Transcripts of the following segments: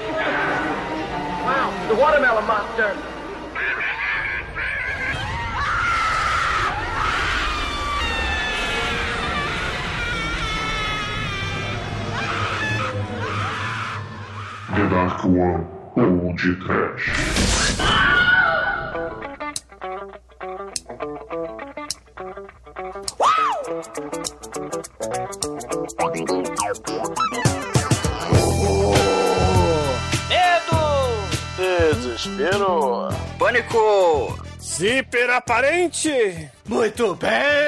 Wow, the watermelon monster. The Dark One ou de Trash. Pânico! Zíper aparente! Muito bem!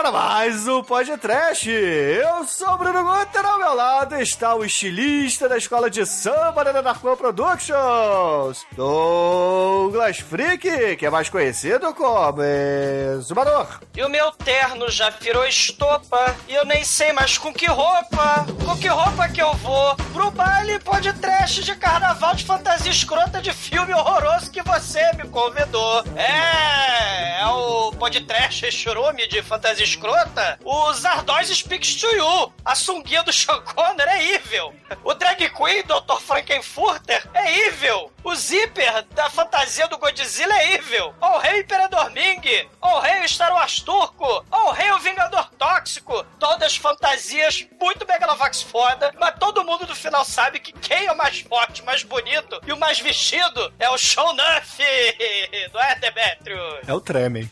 Agora mais um podcast. Eu sou o Bruno Guter, ao meu lado está o estilista da escola de samba da Darkman Productions, Douglas Freak, que é mais conhecido como Zumador. E o meu terno já virou estopa e eu nem sei mais com que roupa, com que roupa que eu vou pro baile pode trash de carnaval de fantasia escrota de filme horroroso que você me convidou. É, é o podcast churume de fantasia escrota. O Zardoz Speaks to You. A sunguinha do Sean Conner é evil. O drag queen Dr. Frankenfurter é evil. O zíper da fantasia do Godzilla é evil. O rei Imperador Ming. O rei Star Wars Turco. O rei o Vingador Tóxico. Todas fantasias muito Megalovax foda, mas todo mundo no final sabe que quem é o mais forte, mais bonito e o mais vestido é o Show Nuff. Não é, Demetrius? É o Tremem.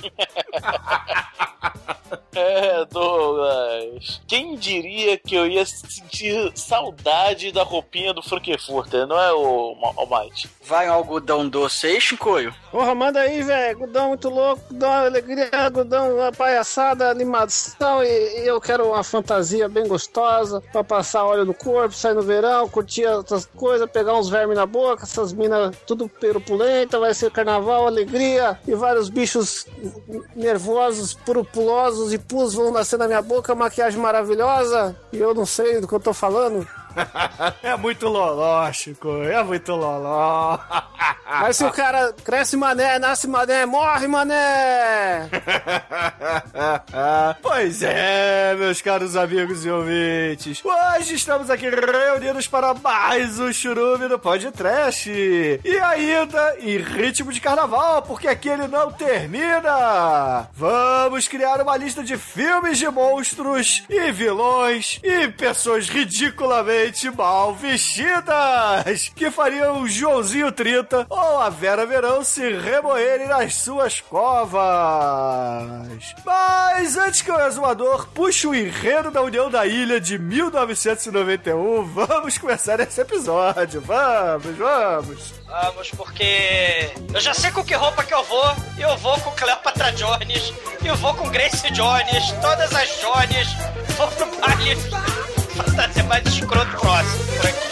É, Douglas. Quem diria que eu ia sentir saudade da roupinha do Frankfurter, não é, o Almighty? Vai um algodão doce aí, Chicoio? Porra, manda aí, velho. Gudão muito louco, Gudão alegria, Gudão uma palhaçada, animação. E, e eu quero uma fantasia bem gostosa pra passar óleo no corpo, sair no verão, curtir outras coisas, pegar uns vermes na boca, essas minas tudo perupulenta. Vai ser carnaval, alegria e vários bichos nervosos, purupulosos e pus vão nascer na minha boca, maquiagem maravilhosa. E eu não sei do que eu tô falando. é muito loló, Chico. É muito loló. Mas se o cara cresce mané, nasce mané, morre mané! pois é, meus caros amigos e ouvintes. Hoje estamos aqui reunidos para mais um churume do podcast. E ainda em ritmo de carnaval, porque aqui ele não termina. Vamos criar uma lista de filmes de monstros e vilões e pessoas ridiculamente mal vestidas que fariam o Joãozinho 30 ou a Vera Verão se remoerem nas suas covas. Mas antes que o exumador puxe o enredo da União da Ilha de 1991, vamos começar esse episódio. Vamos, vamos. Vamos, porque eu já sei com que roupa que eu vou. Eu vou com Cleopatra Jones, eu vou com Grace Jones, todas as Jones. Vou pro baile fantasia mais escroto próximo por aqui.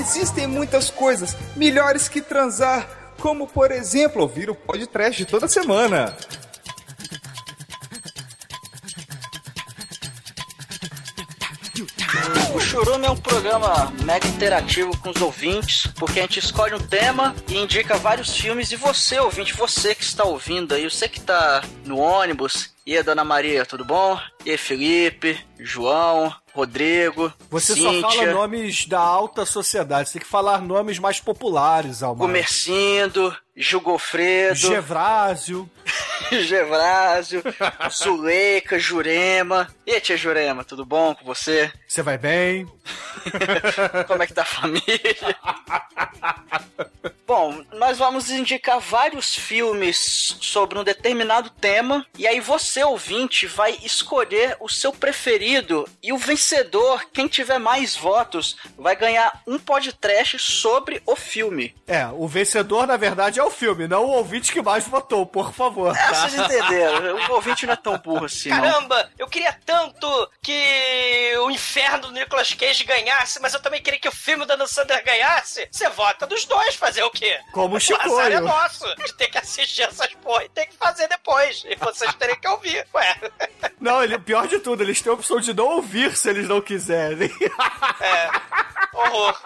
Existem muitas coisas melhores que transar, como por exemplo ouvir o podcast toda semana. O Churume é um programa mega interativo com os ouvintes, porque a gente escolhe um tema e indica vários filmes. E você, ouvinte, você que está ouvindo aí, você que está no ônibus, e aí, Dona Maria, tudo bom? E aí, Felipe, João, Rodrigo, Você Cíntia, só fala nomes da alta sociedade. Você tem que falar nomes mais populares, Almar. Comercindo, Gilgofredo, Gevrásio. Gevrásio, Zuleika, Jurema. E aí, tia Jurema, tudo bom com você? Você vai bem? Como é que tá a família? Bom, nós vamos indicar vários filmes sobre um determinado tema e aí você, ouvinte, vai escolher o seu preferido e o vencedor, quem tiver mais votos, vai ganhar um podcast sobre o filme. É, o vencedor, na verdade, é o filme, não o ouvinte que mais votou, por favor. É, vocês entenderam. O ouvinte não é tão burro assim, não. Caramba, eu queria tanto que o inferno do Nicolas Cage ganhasse, mas eu também queria que o filme da Sandler ganhasse. Você vota dos dois, fazer o quê? Como o O azar é Chicoio. nosso, de ter que assistir essas porra e ter que fazer depois. E vocês terem que ouvir. Ué, Não, ele, pior de tudo, eles têm a opção de não ouvir se eles não quiserem. é. Horror.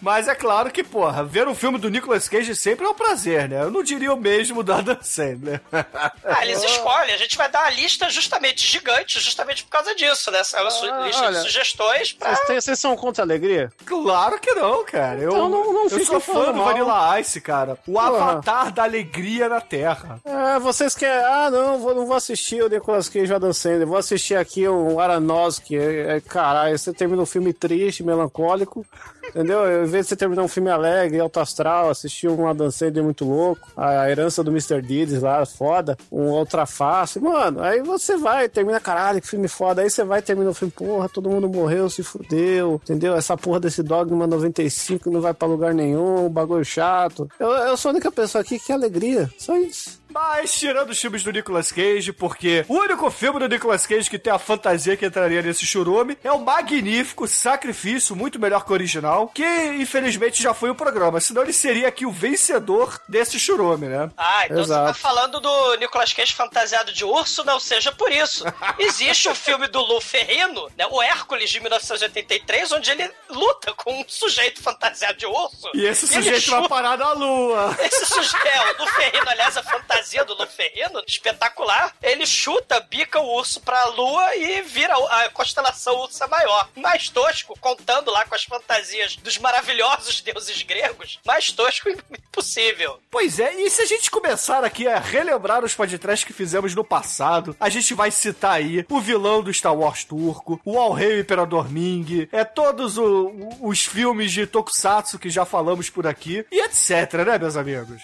Mas é claro que, porra, ver um filme do Nicolas Cage sempre é um prazer, né? Eu não diria o mesmo do Adam Sandler. Ah, eles escolhem. A gente vai dar uma lista justamente gigante, justamente por causa disso, né? Essa su- Ah, lista olha. de sugestões pra... Vocês, têm- vocês são contra a alegria? Claro que não, cara. Eu, Então não- não eu sou fã do mal. Vanilla Ice, cara. O avatar da alegria na Terra. É, vocês querem. Ah, não, vou, não vou assistir o Nicolas Cage e o Adam Sandler. Vou assistir aqui o Aronofsky. É, é, caralho, você termina um filme triste, melancólico. Entendeu? Em vez de você terminar um filme alegre, alto astral, assistir um Adam Sandler muito louco, a herança do Mr. Deeds lá, foda, um outra face, mano, aí você vai, termina, caralho, que filme foda, aí você vai, termina o filme, porra, todo mundo morreu, se fudeu, entendeu? Essa porra desse Dogma 95 não vai pra lugar nenhum, bagulho chato. Eu, eu sou a única pessoa aqui que é alegria, só isso. Mas tirando os filmes do Nicolas Cage, porque o único filme do Nicolas Cage que tem a fantasia que entraria nesse churume é o magnífico Sacrifício, muito melhor que o original, que infelizmente já foi o programa, senão ele seria aqui o vencedor desse churume, né? Ah, então você Exato. tá falando do Nicolas Cage fantasiado de urso, não seja por isso. Existe o filme do Lu Ferrino, né, o Hércules de 1983, onde ele luta com um sujeito fantasiado de urso. E esse ele sujeito vai parar na lua. Esse sujeito, é, o Lu Ferrino, aliás, a fantasia do Lu Ferrino, espetacular, ele chuta, bica o urso pra lua e vira a constelação Ursa Maior. Mais tosco, contando lá com as fantasias dos maravilhosos deuses gregos, mais tosco impossível. Pois é, e se a gente começar aqui a relembrar os podcasts que fizemos no passado, a gente vai citar aí o vilão do Star Wars turco, o Al Rei o Imperador Ming, é todos o- os filmes de Tokusatsu que já falamos por aqui, e etc, né, meus amigos?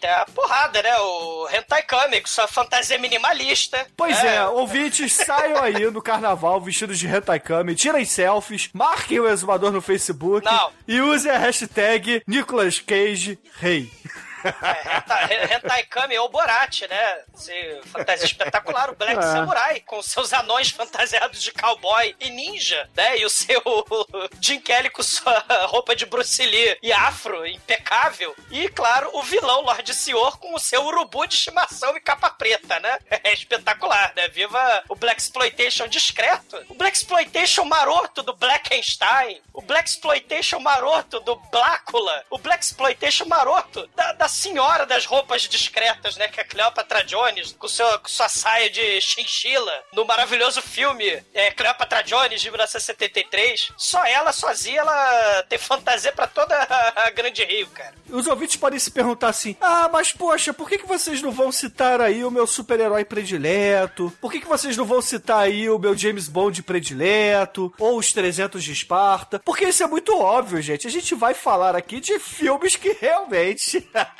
Tem a, porrada, né? O Hentai Kami, com sua fantasia minimalista. Pois é, ouvintes, saiam aí no carnaval vestidos de hentai kami, tirem selfies, marquem o exumador no Facebook Não. e usem a hashtag Nicolas Cage Rei. É, hentai, Kami ou Borat, né? Esse fantasia espetacular, o Black É. Samurai, com seus anões fantasiados de cowboy e ninja, né? E o seu Jim Kelly com sua roupa de Bruce Lee e afro impecável. E, claro, o vilão Lord Senhor com o seu urubu de estimação e capa preta, né? É espetacular, né? Viva o Black Exploitation discreto. O Black Exploitation maroto do Blackenstein. O Black Exploitation maroto do Blácula. O Black Exploitation maroto da, da senhora das roupas discretas, né? Que é a Cleopatra Jones, com, seu, com sua saia de chinchila, no maravilhoso filme é, Cleopatra Jones, de 1973. Só ela, sozinha, ela tem fantasia pra toda a, a Grande Rio, cara. Os ouvintes podem se perguntar assim: ah, mas poxa, por que, que vocês não vão citar aí o meu super-herói predileto? Por que, que vocês não vão citar aí o meu James Bond predileto? Ou os 300 de Esparta? Porque isso é muito óbvio, gente. A gente vai falar aqui de filmes que realmente.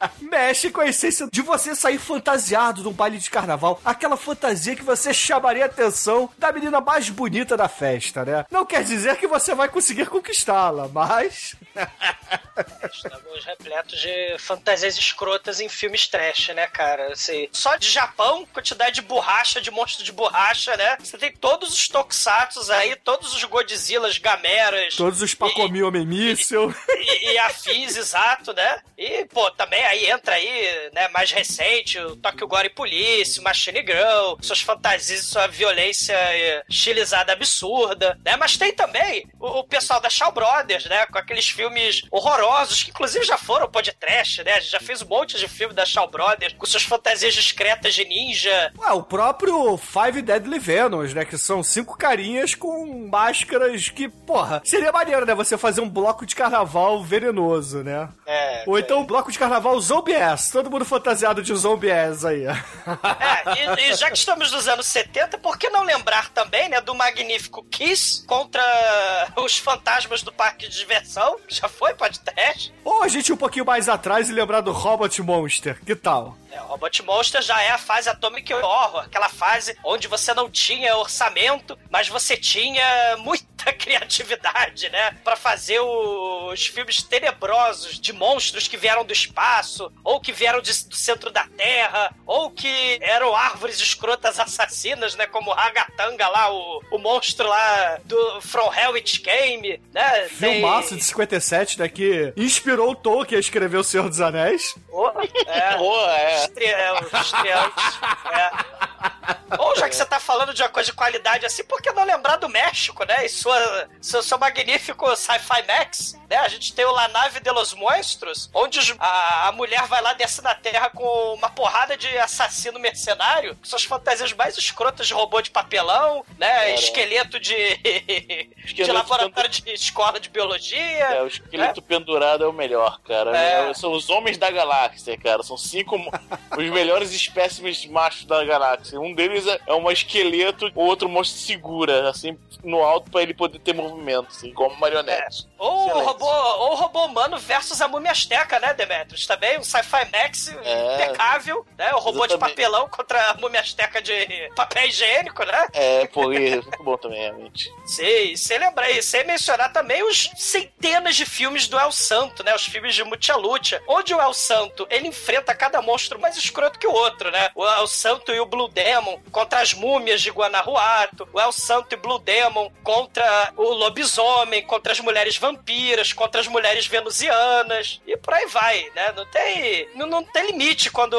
Mexe com a essência de você sair fantasiado num baile de carnaval. Aquela fantasia que você chamaria a atenção da menina mais bonita da festa, né? Não quer dizer que você vai conseguir conquistá-la, mas. Estamos repletos de fantasias escrotas em filmes trash, né, cara? Assim, só de Japão, quantidade de borracha, de monstro de borracha, né? Você tem todos os tokusatsus aí, todos os Godzillas, Gameras. Todos os Pacomi Homem Míssel. e, e afins, exato, né? E, pô, também aí entra aí, né, mais recente, o Tokyo Gore Police, o Machine Girl, suas fantasias, sua violência eh, estilizada absurda, né? Mas tem também o, o pessoal da Shaw Brothers, né? Com aqueles filmes horrorosos, que inclusive já foram podcast, né? A gente já fez um monte de filme da Shaw Brothers, com suas fantasias discretas de ninja. Ué, o próprio Five Deadly Venoms, né? Que são cinco carinhas com máscaras que, porra, seria maneiro, né? Você fazer um bloco de carnaval venenoso, né? É, Ou então um bloco de carnaval zombie-ass. Todo mundo fantasiado de zombie-ass aí. É, e, e já que estamos nos anos 70, por que não lembrar também, né, do magnífico Kiss contra os fantasmas do parque de diversão? Já foi podcast? Ou a gente ir um pouquinho mais atrás e lembrar do Robot Monster. Que tal? É, o Robot Monster já é a fase Atomic Horror, aquela fase onde você não tinha orçamento, mas você tinha muita criatividade, né? Pra fazer os filmes tenebrosos de monstros que vieram do espaço, ou que vieram de- do centro da Terra, ou que eram árvores escrotas assassinas, né? Como o Ragatanga lá, o, o monstro lá do From Hell It Came, né? Tem- Filmaço de 57, né? Que inspirou o Tolkien a escrever O Senhor dos Anéis. Oh, é. Boa, é. É, os estreantes. É. Ou já que você tá falando de uma coisa de qualidade assim, por que não lembrar do México, né? E sua, seu, seu magnífico Sci-Fi Max, né? A gente tem o La Nave de los Monstros, onde a, a mulher vai lá desce na Terra com uma porrada de assassino mercenário, com suas fantasias mais escrotas de robô de papelão, né? Esqueleto de, de Esqueleto laboratório de escola de biologia. É, o esqueleto pendurado é o melhor, cara. É. É, São os homens da galáxia, cara. São cinco os melhores espécimes machos da galáxia. Um deles é, é um esqueleto, o outro monstro segura, assim, no alto pra ele poder ter movimento, assim, como marionete. Ou o robô, ou robô humano versus a múmia asteca, né, Demetrius? Também um sci-fi max É. impecável, né? O robô de Exatamente. papelão contra a múmia asteca de papel higiênico, né? É, pô, é muito bom também, realmente. Sei, sem lembrar, e sem mencionar também os centenas de filmes do El Santo, né? Os filmes de Mucha Lucha, onde o El Santo, ele enfrenta cada monstro mais escroto que o outro, né? O El Santo e o Blue Demon contra as múmias de Guanajuato, o El Santo e Blue Demon contra o lobisomem, contra as mulheres vampiras, contra as mulheres venusianas, e por aí vai, né? Não tem, não, não tem limite quando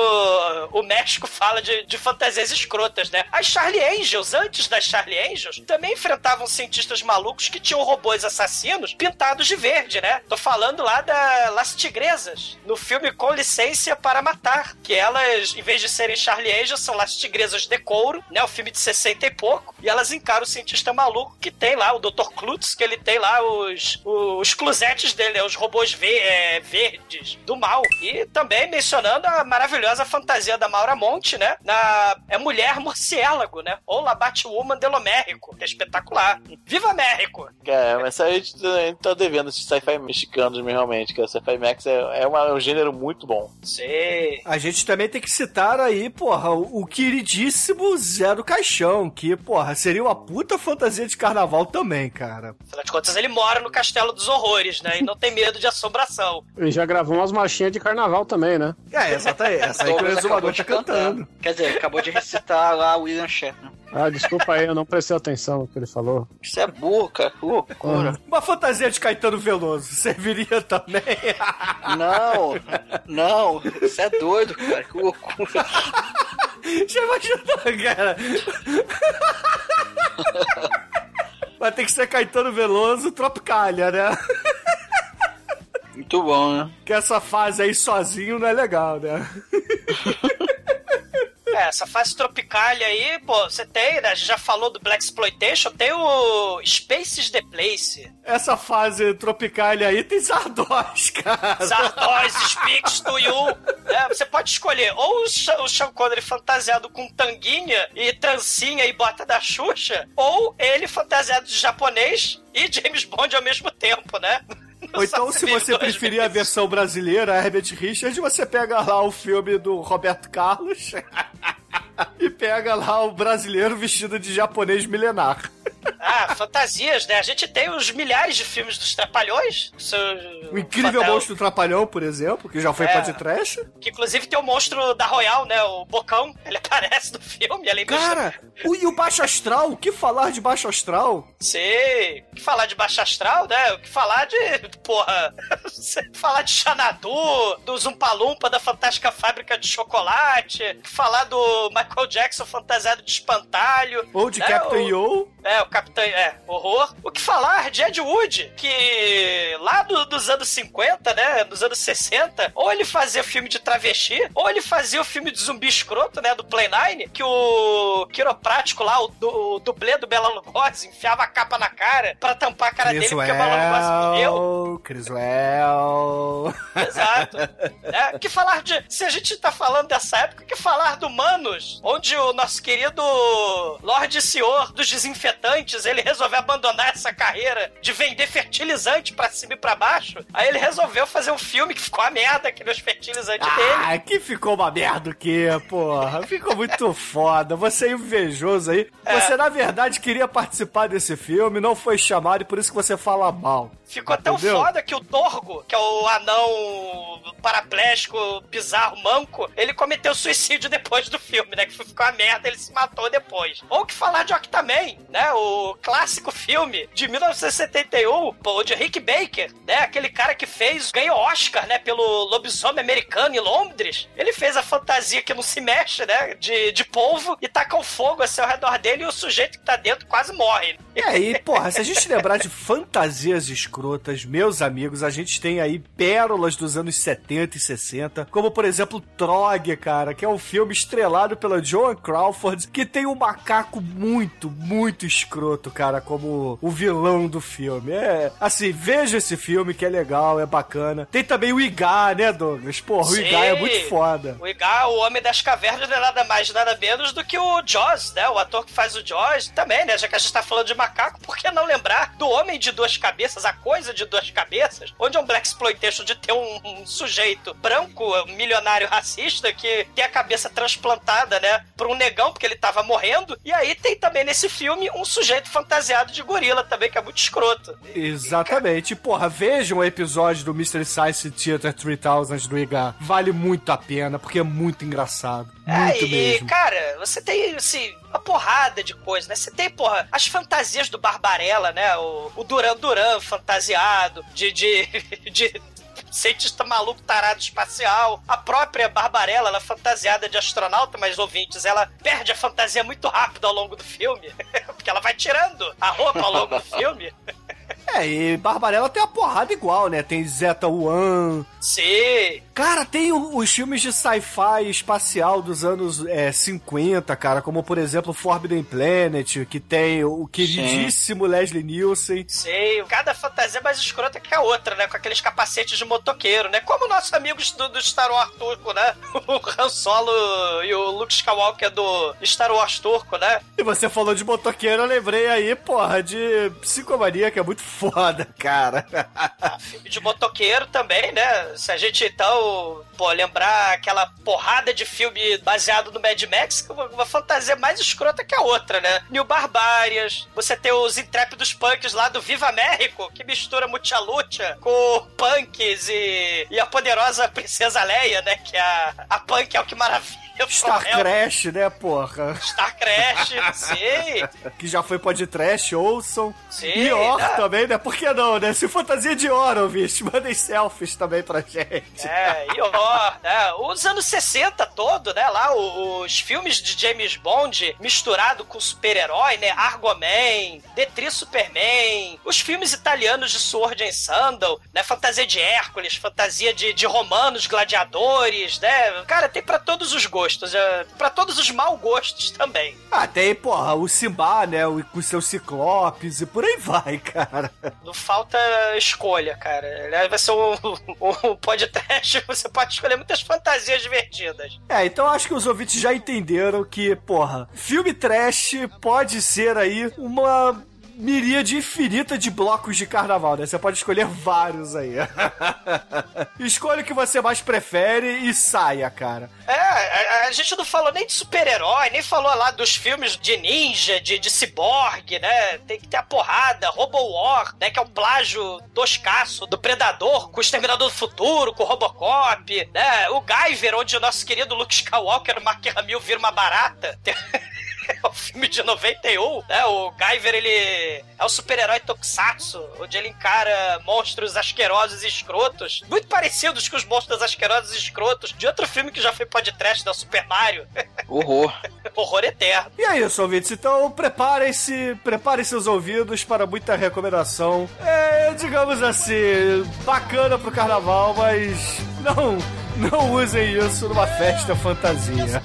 o México fala de, de fantasias escrotas, né? As Charlie Angels, antes das Charlie Angels, também enfrentavam cientistas malucos que tinham robôs assassinos pintados de verde, né? Tô falando lá da Las Tigresas, no filme Com Licença para Matar, que elas, em vez de serem Charlie Angels, são Las Tigresas de couro, né? O filme de 60 e pouco, e elas encaram o cientista maluco que tem lá, o Dr. Klutz, que ele tem lá os, os cluzetes dele, né? os robôs ve- é, verdes do mal. E também mencionando a maravilhosa fantasia da Maura Monte, né? Na é Mulher Morciélago, né? Ou La Batwoman de lo México, que é espetacular. Viva México! Cara, mas a gente, a gente tá devendo esses sci-fi mexicanos realmente, cara. Sci-fi Max é, é, uma- é um gênero muito bom. Sei. A gente também tem que citar aí, porra, o, o queridíssimo Zé do Caixão, que, porra, seria uma puta fantasia de carnaval também, cara. Afinal de contas, ele mora no Castelo dos Horrores, né? E não tem medo de assombração. Ele já gravou umas marchinhas de carnaval também, né? É, exatamente. Essa aí que o exumador de tá cantando. Quer dizer, acabou de recitar lá o William Shatner. Ah, desculpa aí, eu não prestei atenção no que ele falou. Isso é burro, cara. Que loucura. Uma fantasia de Caetano Veloso serviria também. Não, não. Isso é doido, cara. Que loucura. Já imaginou, cara? Vai ter que ser Caetano Veloso Tropicália, né? Muito bom, né? Que essa fase aí sozinho não é legal, né? É, essa fase tropicalha aí, pô, você tem, né? A gente já falou do Black Exploitation, tem o Spaces the Place. Essa fase Tropicália aí tem Zardoz, cara. Zardoz speaks to you. É, você pode escolher ou o Sean, o Sean Connery fantasiado com tanguinha e trancinha e bota da Xuxa, ou ele fantasiado de japonês e James Bond ao mesmo tempo, né? Ou então, se você preferir a versão brasileira, Herbert Richards, você pega lá o filme do Roberto Carlos e pega lá o brasileiro vestido de japonês milenar. Ah, fantasias, né? A gente tem os milhares de filmes dos Trapalhões. O incrível Fatal- monstro Trapalhão, por exemplo, que já foi É. podcast. Que inclusive tem o monstro da Royal, né? O Bocão. Ele aparece no filme, além do. Cara, o, e o Baixo Astral? O que falar de Baixo Astral? Sei. O que falar de Baixa Astral, né? O que falar de. Porra. falar de Xanadu, do Zumpalumpa da Fantástica Fábrica de Chocolate. O que falar do Michael Jackson fantasiado de espantalho. Ou de né? Captain O- Yo? É, o Capitão. É, horror. O que falar de Ed Wood, que lá do- dos anos 50, né? Dos anos 60, ou ele fazia filme de travesti, ou ele fazia o filme de zumbi escroto, né? Do Play Nine, que o quiroprático lá, o, du- o dublê do Bela Lugosi, enfiava a capa na cara pra tampar a cara dele porque o Bela Lugosi morreu. Criswell. Exato. É, que falar de. Se a gente tá falando dessa época, que falar do Manos, onde o nosso querido Lorde Senhor dos Desinfetantes, ele resolveu abandonar essa carreira de vender fertilizante pra cima e pra baixo. Aí ele resolveu fazer um filme que ficou a merda que nos fertilizantes dele. Ah, que ficou uma merda o quê, porra? Ficou muito foda. Você é invejoso aí. É. Você, na verdade, queria participar desse filme, não foi chamado e por isso que você fala mal. Ficou tão Entendeu? foda que o Torgo, que é o anão paraplégico, bizarro, manco, ele cometeu suicídio depois do filme, né? Que ficou a merda, ele se matou depois. Ou que falar de Octaman, né? né? O clássico filme de 1971, pô, de Rick Baker, né? Aquele cara que fez, ganhou Oscar, né? Pelo lobisomem americano em Londres. Ele fez a fantasia que não se mexe, né? De, de polvo e taca o fogo assim ao redor dele e o sujeito que tá dentro quase morre. É, e porra, se a gente lembrar de fantasias escrotas, meus amigos, a gente tem aí pérolas dos anos 70 e 60, como por exemplo Trog, cara, que é um filme estrelado pela Joan Crawford, que tem um macaco muito, muito escroto, cara, como o vilão do filme. É, assim, veja esse filme que é legal, é bacana. Tem também o Igar, né, Douglas? Porra, o. Igar é muito foda. O Igar, o Homem das Cavernas, não é nada mais, nada menos do que o Jaws, né? O ator que faz o Jaws também, né? Já que a gente tá falando de macaco, por que não lembrar do Homem de Duas Cabeças, a coisa de duas cabeças, onde é um Black Exploitation de ter um, um sujeito branco, milionário racista, que tem a cabeça transplantada, né? Pra um negão, porque ele tava morrendo. E aí tem também nesse filme um sujeito fantasiado de gorila também, que é muito escroto. Exatamente. Porra, vejam o episódio do Mystery Science Theater 3000 do Igar. Vale muito a pena, porque é muito engraçado. Muito é, e, mesmo. cara, você tem, assim, uma porrada de coisa, né? Você tem, porra, as fantasias do Barbarella, né? O, o Duran Duran fantasiado, de, de, de cientista maluco tarado espacial. A própria Barbarella, ela é fantasiada de astronauta, mas ouvintes, ela perde a fantasia muito rápido ao longo do filme. Porque ela vai tirando a roupa ao longo do filme. É, e Barbarella tem a porrada igual, né? Tem Zeta One. Sim. Cara, tem os filmes de sci-fi espacial dos anos é, 50, cara, como por exemplo Forbidden Planet, que tem o queridíssimo Leslie Nielsen. Sei, cada fantasia é mais escrota que a outra, né? Com aqueles capacetes de motoqueiro, né? Como nossos amigos do, do Star Wars turco, né? O Han Solo e o Luke Skywalker do Star Wars turco, né? E você falou de motoqueiro, eu lembrei aí, porra, de Psicomania, que é muito foda, cara. Filme de motoqueiro também, né? Se a gente então, pô, lembrar aquela porrada de filme baseado no Mad Max, que é uma, fantasia mais escrota que a outra, né? New Barbárias, você tem os intrépidos punks lá do Viva México, que mistura Mucha Lucha com punks e, e a poderosa Princesa Leia, né? Que a, a punk é o que maravilha. Star. Crash, né, porra? Star Crash, sim. Que já foi podcast, ouçam. Sim, E Or né? também, né? Por que não, né? Se fantasia de Or, ouviste, mandem selfies também pra gente. É, e ó, né, os anos 60 todo, né, lá os filmes de James Bond misturado com super-herói, né, Argoman, Detri Superman, os filmes italianos de Sword and Sandal, né, fantasia de Hércules, fantasia de, de romanos, gladiadores, né, cara, tem pra todos os gostos, é, pra todos os mau gostos também. Ah, tem, porra, o Simba, né? O, com seus ciclopes e por aí vai, cara. Não falta escolha, cara. Aliás, vai ser um, um, um podcast, você pode escolher muitas fantasias divertidas. É, então acho que os ouvintes já entenderam que, porra, filme trash pode ser aí uma miríade infinita de blocos de carnaval, né? Você pode escolher vários aí. Escolha o que você mais prefere e saia, cara. É, a, a gente não falou nem de super-herói, nem falou lá dos filmes de ninja, de, de ciborgue, né? Tem que ter a porrada, Robo War, né? Que é um plágio toscaço do Predador com o Exterminador do Futuro, com o Robocop, né? O Guyver, onde o nosso querido Luke Skywalker, o Mark Hamill, vira uma barata. É o filme de 91, né? O Guyver, ele é o super-herói Tokusatsu, onde ele encara monstros asquerosos e escrotos, muito parecidos com os monstros asquerosos e escrotos de outro filme que já foi podcast, da Super Mario. Horror. Horror eterno. E é isso, ouvintes. Então preparem-se, preparem seus ouvidos para muita recomendação. É, digamos assim, bacana pro carnaval, mas não, não usem isso numa festa fantasia.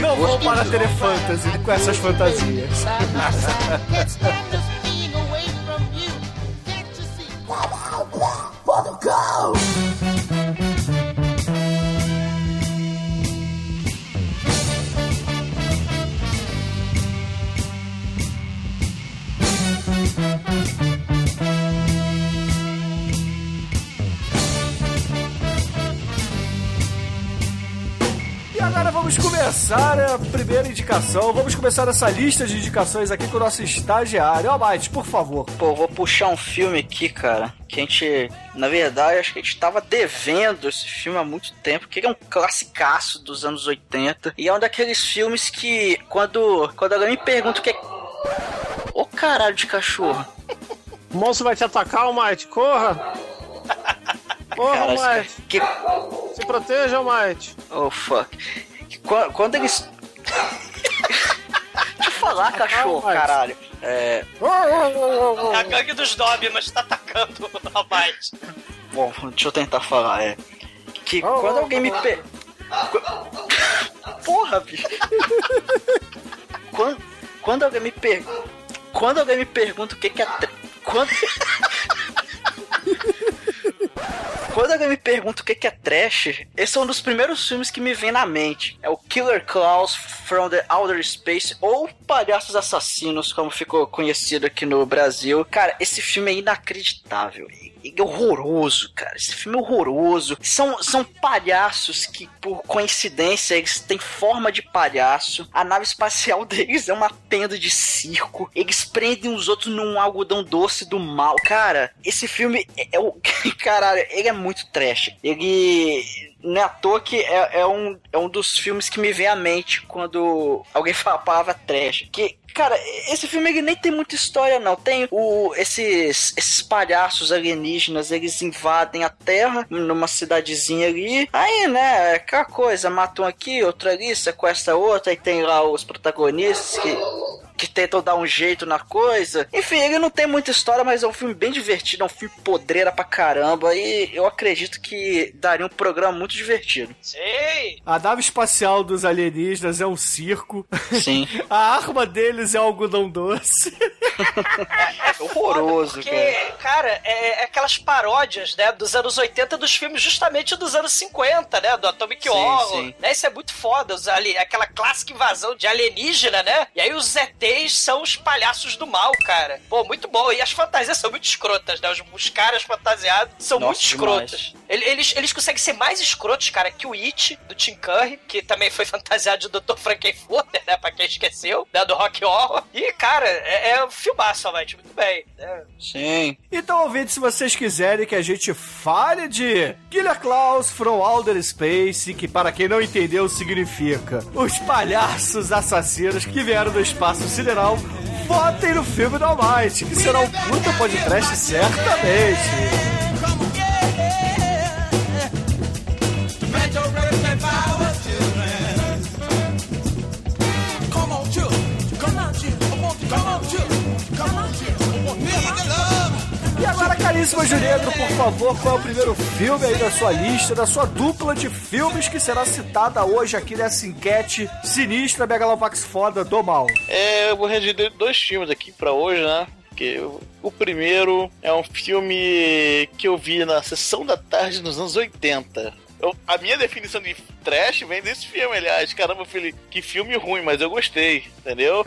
Não vão para a Telefantasy com essas fantasias. E vamos começar a primeira indicação. Vamos começar essa lista de indicações aqui com o nosso estagiário. Ó, Mate, por favor. Pô, vou puxar um filme aqui, cara, que a gente, na verdade, acho que a gente tava devendo esse filme há muito tempo, que é um classicaço dos anos 80, e é um daqueles filmes que, quando, quando alguém me pergunta o que é... Ô, caralho de cachorro. O monstro vai te atacar, Almighty. Corra! Corra, Cara, Almighty. que... Se proteja, Almighty. Oh, fuck. Quando, quando eles... Deixa eu falar, cachorro, caralho. É... É a gangue dos Dobermans tá atacando o Almighty. Bom, deixa eu tentar falar, é... Que quando alguém me... Per... Porra, bicho. Quando, quando alguém me per... Quando alguém me pergunta o que que é... tre- Quando... Quando alguém me pergunta o que é trash, esse é um dos primeiros filmes que me vem na mente. É o Killer Clowns from the Outer Space, ou Palhaços Assassinos, como ficou conhecido aqui no Brasil. Cara, esse filme é inacreditável. É horroroso, cara. Esse filme é horroroso. São, são palhaços que, por coincidência, eles têm forma de palhaço. A nave espacial deles é uma tenda de circo. Eles prendem os outros num algodão doce do mal. Cara, esse filme é, é o. Caralho, ele é muito trash. Ele. Não é à toa que é, é um, é um dos filmes que me vem à mente quando alguém fala a palavra trash. Que, Cara, esse filme nem tem muita história, não. Tem o, esses, esses palhaços alienígenas, eles invadem a Terra numa cidadezinha ali. Aí, né, aquela coisa, matam aqui, outro ali, sequestra outra, e tem lá os protagonistas que que tentam dar um jeito na coisa. Enfim, ele não tem muita história, mas é um filme bem divertido, é um filme podreira pra caramba. E eu acredito que daria um programa muito divertido. Sei! A nave espacial dos alienígenas é um circo. Sim. A arma deles é algodão doce. É horroroso, Porque, cara. cara, é, é aquelas paródias, né, dos anos 80 dos filmes justamente dos anos 50, né, do Atomic Sim, Horror, sim. né, isso é muito foda, os ali, aquela clássica invasão de alienígena, né, e aí os ETs são os palhaços do mal, cara. Pô, muito bom, e as fantasias são muito escrotas, né, os, os caras fantasiados são Nossa, muito escrotas. Ele- Eles, eles conseguem ser mais escrotos, cara, que o It, do Tim Curry, que também foi fantasiado de Dr. Frankenfurter, né, pra quem esqueceu, né, do Rock Horror, e, cara, é, é um filmaço, realmente, muito bem, né. Sim. Então, ouvinte, se vocês quiserem que a gente fale de Killer Klaus from Outer Space, que para quem não entendeu significa os palhaços assassinos que vieram do espaço sideral, votem no filme do Almighty, que será um puta podcast certamente. E agora, caríssimo Juliano, por favor, qual é o primeiro filme aí da sua lista, da sua dupla de filmes que será citada hoje aqui nessa enquete sinistra Megalovax foda do mal? É, eu vou reduzir dois filmes aqui pra hoje, né? Porque o primeiro é um filme que eu vi na sessão da tarde nos anos 80. Eu- a minha definição de trash vem desse filme, aliás. Caramba, eu falei, que filme ruim, mas eu gostei, entendeu?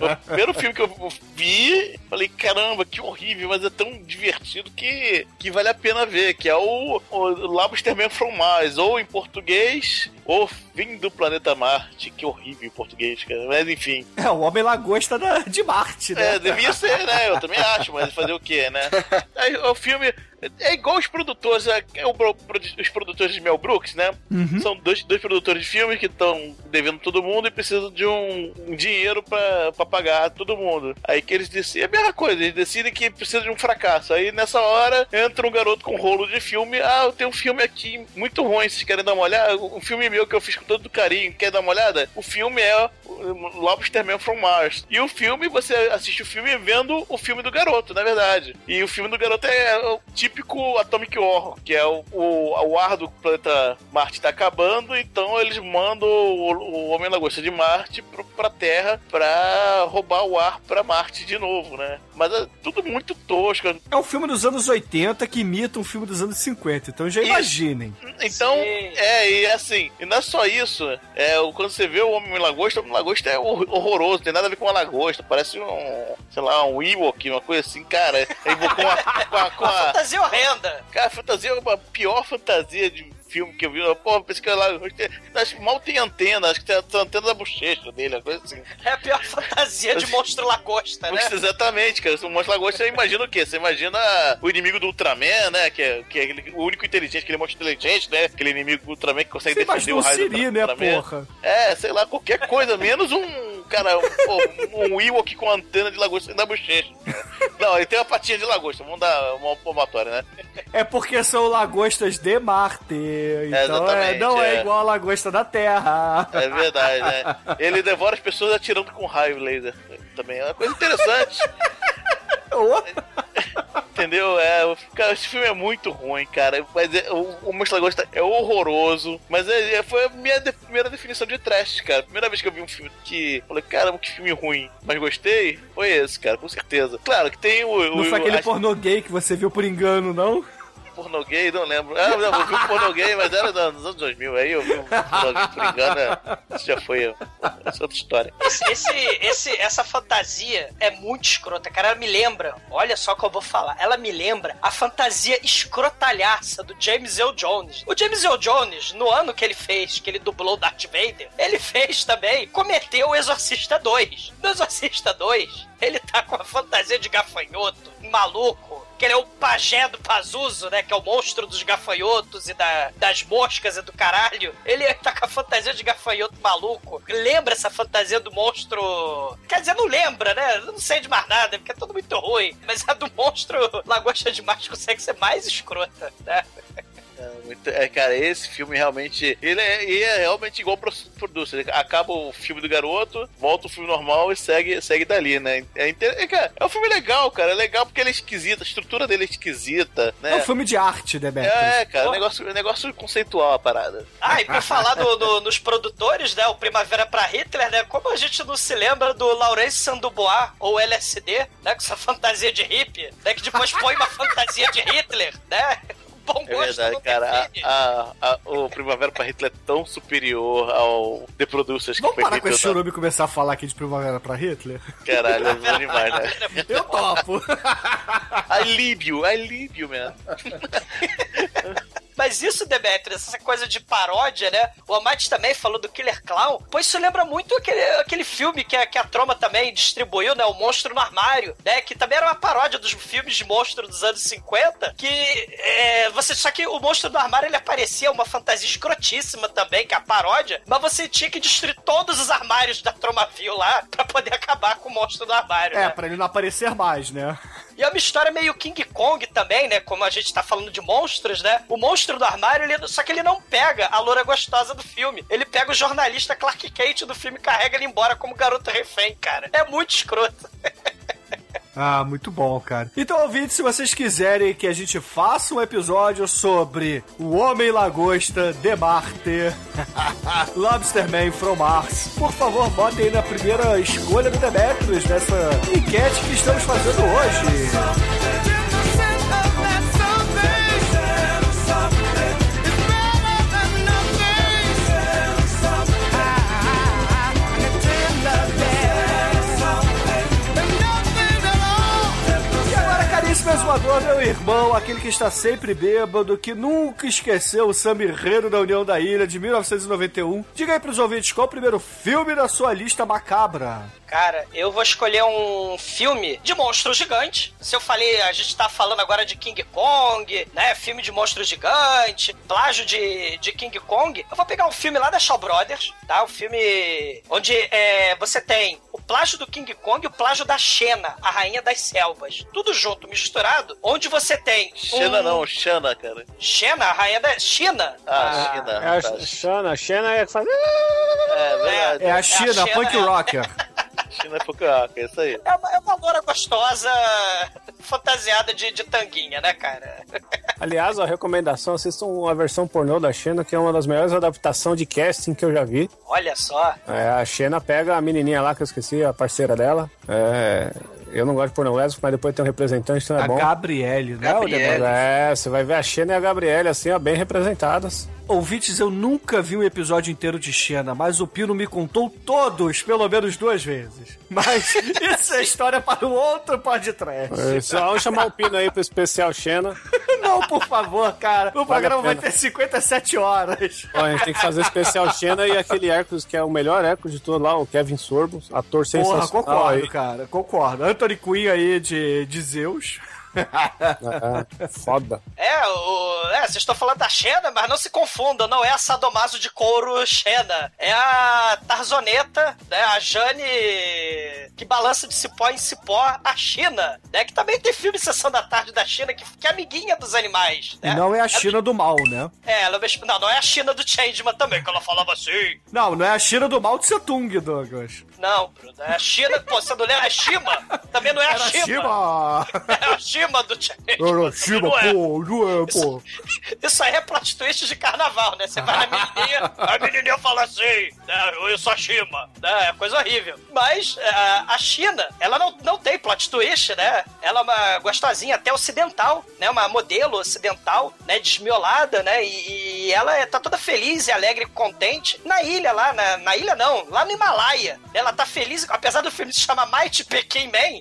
o primeiro filme que eu vi, falei, caramba, que horrível, mas é tão divertido que, que vale a pena ver, que é o, o Lobsterman from Mars, ou em português, O Fim do Planeta Marte. Que horrível em português, cara. Mas enfim. É, o Homem-Lagosta da- de Marte, né? É, devia ser, né? Eu também acho, mas fazer o quê, né? Aí, o filme é igual os produtores, é, é os produtores de Mel Brooks, né? São dois, dois produtores de filme que estão devendo todo mundo e precisam de um, um dinheiro pra, pra pagar todo mundo. Aí que eles decidem, é a mesma coisa, eles decidem que precisa de um fracasso. Aí nessa hora entra um garoto com um rolo de filme, ah, eu tenho um filme aqui muito ruim, vocês querem dar uma olhada? Um filme meu que eu fiz com todo carinho, quer dar uma olhada? O filme é Lobsterman from Mars. E o filme, você assiste o filme vendo o filme do garoto, na verdade. E o filme do garoto é o típico Atomic Horror, que é o, o, o ar do planeta Marte tá acabando, então eles mandam o, o Homem-Lagosta de Marte pro, pra Terra pra roubar o ar pra Marte de novo, né? Mas é tudo muito tosco. É um filme dos anos 80 que imita um filme dos anos 50, então já imaginem. Então, Sim. é, e assim, e não é só isso, é, o- quando você vê o Homem-Lagosta, o Homem-Lagosta é hor- horroroso, não tem nada a ver com uma lagosta, parece um, sei lá, um Ewok, uma coisa assim, cara, é com a, com a, com a, Fantasia horrenda. cara, a fantasia, é a pior fantasia de filme que eu vi, pô, pensei que lagosta, acho que mal tem antena, acho que tem a antena da bochecha dele, uma coisa assim. É a pior fantasia de monstro lagosta, né? Exatamente, cara. Se o monstro lagosta, você imagina o quê? Você imagina o inimigo do Ultraman, né? Que é, que é aquele- o único inteligente, aquele monstro inteligente, né? Aquele inimigo do Ultraman que consegue Você defender o o raio do Siri, né, Ultraman. porra? É, sei lá, qualquer coisa, menos um cara, pô, um Ewok com antena de lagosta da bochecha. Não, ele tem uma patinha de lagosta, vamos dar uma palmatória, né? É porque são lagostas de Marte. Então é, não é. é. igual a lagosta da Terra. É verdade, né? Ele devora as pessoas atirando com raio laser. Também é uma coisa interessante. Entendeu? É, cara, esse filme é muito ruim, cara. Mas é, o, o Monstro Lagosta é horroroso. Mas é, é- foi a minha de- primeira definição de trash, cara. Primeira vez que eu vi um filme que. Falei, caramba, que filme ruim. Mas gostei. Foi esse, cara, com certeza. Claro que tem o. Não o, foi aquele a- pornô gay que você viu por engano, não? Pornô gay, não lembro. Ah, não, eu vi um pornô gay, mas era nos anos 2000. Aí eu vi um pornô gay, por engano, é- isso já foi. Essa é outra história. Esse, esse, esse- essa fantasia é muito escrota, cara. Ela me lembra, olha só o que eu vou falar. Ela me lembra a fantasia escrotalhaça do James Earl Jones. O James Earl Jones, no ano que ele fez, que ele dublou Darth Vader, ele fez também, cometeu o Exorcista 2. No Exorcista 2, ele tá com a fantasia de gafanhoto, maluco, que ele é o pajé do Pazuzu, né? Que é o monstro dos gafanhotos e da- das moscas e do caralho. Ele tá com a fantasia de gafanhoto maluco. Lembra essa fantasia do monstro. Quer dizer, não lembra, né? Eu não sei de mais nada, porque é tudo muito ruim. Mas a do monstro Lagosta de Marte consegue ser mais escrota, né? É, muito- é, cara, esse filme realmente. Ele é, ele é realmente igual pro Producer. Ele Acaba o filme do garoto, volta o filme normal e segue, segue dali, né? É, é, cara, é um filme legal, cara. É legal porque ele é esquisito, a estrutura dele é esquisita, né? É um filme de arte, Demetrius. É, cara, negócio, negócio conceitual a parada. Ah, e pra falar do- do- nos produtores, né? O Primavera pra Hitler, né? Como a gente não se lembra do Laurence Sandubois ou LSD, né? Com essa fantasia de hippie, né? Que depois põe uma fantasia de Hitler, né? Bom É gosto verdade, não cara. A, a- a- o Primavera para Hitler é tão superior ao The Producers que Vamos foi parar com esse churume e começar a falar aqui de primavera pra Hitler? Caralho, é bom demais, né? Eu topo. Alívio, alívio, man. Mas isso, Demetrius, essa coisa de paródia, né? O Amate também falou do Killer Clown. Pois isso lembra muito aquele, aquele filme que a, que a Troma também distribuiu, né? O Monstro no Armário, né? Que também era uma paródia dos filmes de monstro dos anos 50. Que é, você. Só que o Monstro no Armário ele aparecia uma fantasia escrotíssima também, que é a paródia. Mas você tinha que destruir todos os armários da Tromaville lá pra poder acabar com o Monstro no Armário. É, né? pra ele não aparecer mais, né? E é uma história meio King Kong também, né? Como a gente tá falando de monstros, né? O monstro do armário, ele, só que ele não pega a loura gostosa do filme. Ele pega o jornalista Clark Kent do filme e carrega ele embora como garoto refém, cara. É muito escroto. Ah, muito bom, cara. Então, ouvintes, se vocês quiserem que a gente faça um episódio sobre o Homem Lagosta de Marte, Lobsterman from Mars, por favor, botem aí na primeira escolha do Demetrius nessa enquete que estamos fazendo hoje. Caríssimo exumador, meu irmão, aquele que está sempre bêbado, que nunca esqueceu o enredo da União da Ilha de 1991. Diga aí pros ouvintes qual o primeiro filme da sua lista macabra. Cara, eu vou escolher um filme de monstro gigante. Se eu falei, a gente tá falando agora de King Kong, né? Filme de monstro gigante, plágio de, de King Kong. Eu vou pegar um filme lá da Shaw Brothers, tá? Um filme onde é, você tem plágio do King Kong e o plágio da Xena, a rainha das selvas. Tudo junto, misturado. Onde você tem. Xena um... não, Xana, cara. Xena, a rainha da. China. Ah, Xena. É a tá. Xana, a Xana é que faz. É verdade. É a China, Xena, Punk é. Rocker. China é Fukuoka, é isso aí. É uma, é uma loura gostosa fantasiada de, de tanguinha, né, cara? Aliás, a recomendação, assistam uma versão pornô da Xena, que é uma das melhores adaptações de casting que eu já vi. Olha só. É, a Xena pega a menininha lá, que eu esqueci, a parceira dela. É, eu não gosto de pornô lésbico, mas depois tem um representante, então é A bom. Gabriele, né? Gabriele. É, você vai ver a Xena e a Gabriele, assim, ó, bem representadas. Ouvintes, eu nunca vi um episódio inteiro de Xena, mas o Pino me contou todos, pelo menos duas vezes. Mas isso é história para um outro podcast. É, Só vamos chamar o Pino aí pro especial Xena. Não, por favor, cara. O Vale programa a vai ter 57 horas. Ó, a gente tem que fazer especial Xena e aquele Hércules, que é o melhor Hércules de todo lá, o Kevin Sorbo, ator Porra, sensacional concordo, aí. cara. Concordo. Anthony Quinn aí de, de Zeus. É, foda. É, o, é, vocês estão falando da Xena, mas não se confundam, não é a Sadomaso de couro Xena. É a Tarzoneta, né, a Jane que balança de cipó em cipó, a China, né, que também tem filme Sessão da Tarde da China, que, que é amiguinha dos animais. E Né? não é a China do mal, né? É, ela, não, não é a China do Changeman também, que ela falava assim. Não, não é a China do mal de Setung, Douglas. Não, Bruno, é a China, pô, você não lembra? É Shima. Também não é a Era Shima. Shima! É a Shima do Changeman. Era Shima, Não é. pô, não é, pô. Isso aí é plot twist de carnaval, né? Você vai na menininha, a menininha fala assim, né, eu sou a Shima, né? É coisa horrível. Mas é, a China, ela não, não tem plot twist, né? Ela é uma gostosinha até ocidental, né? Uma modelo ocidental, né? Desmiolada, né? E, e ela é- tá toda feliz e alegre e contente na ilha lá, na, na ilha não, lá no Himalaia. Ela tá feliz, apesar do filme se chamar Mighty Peking Man,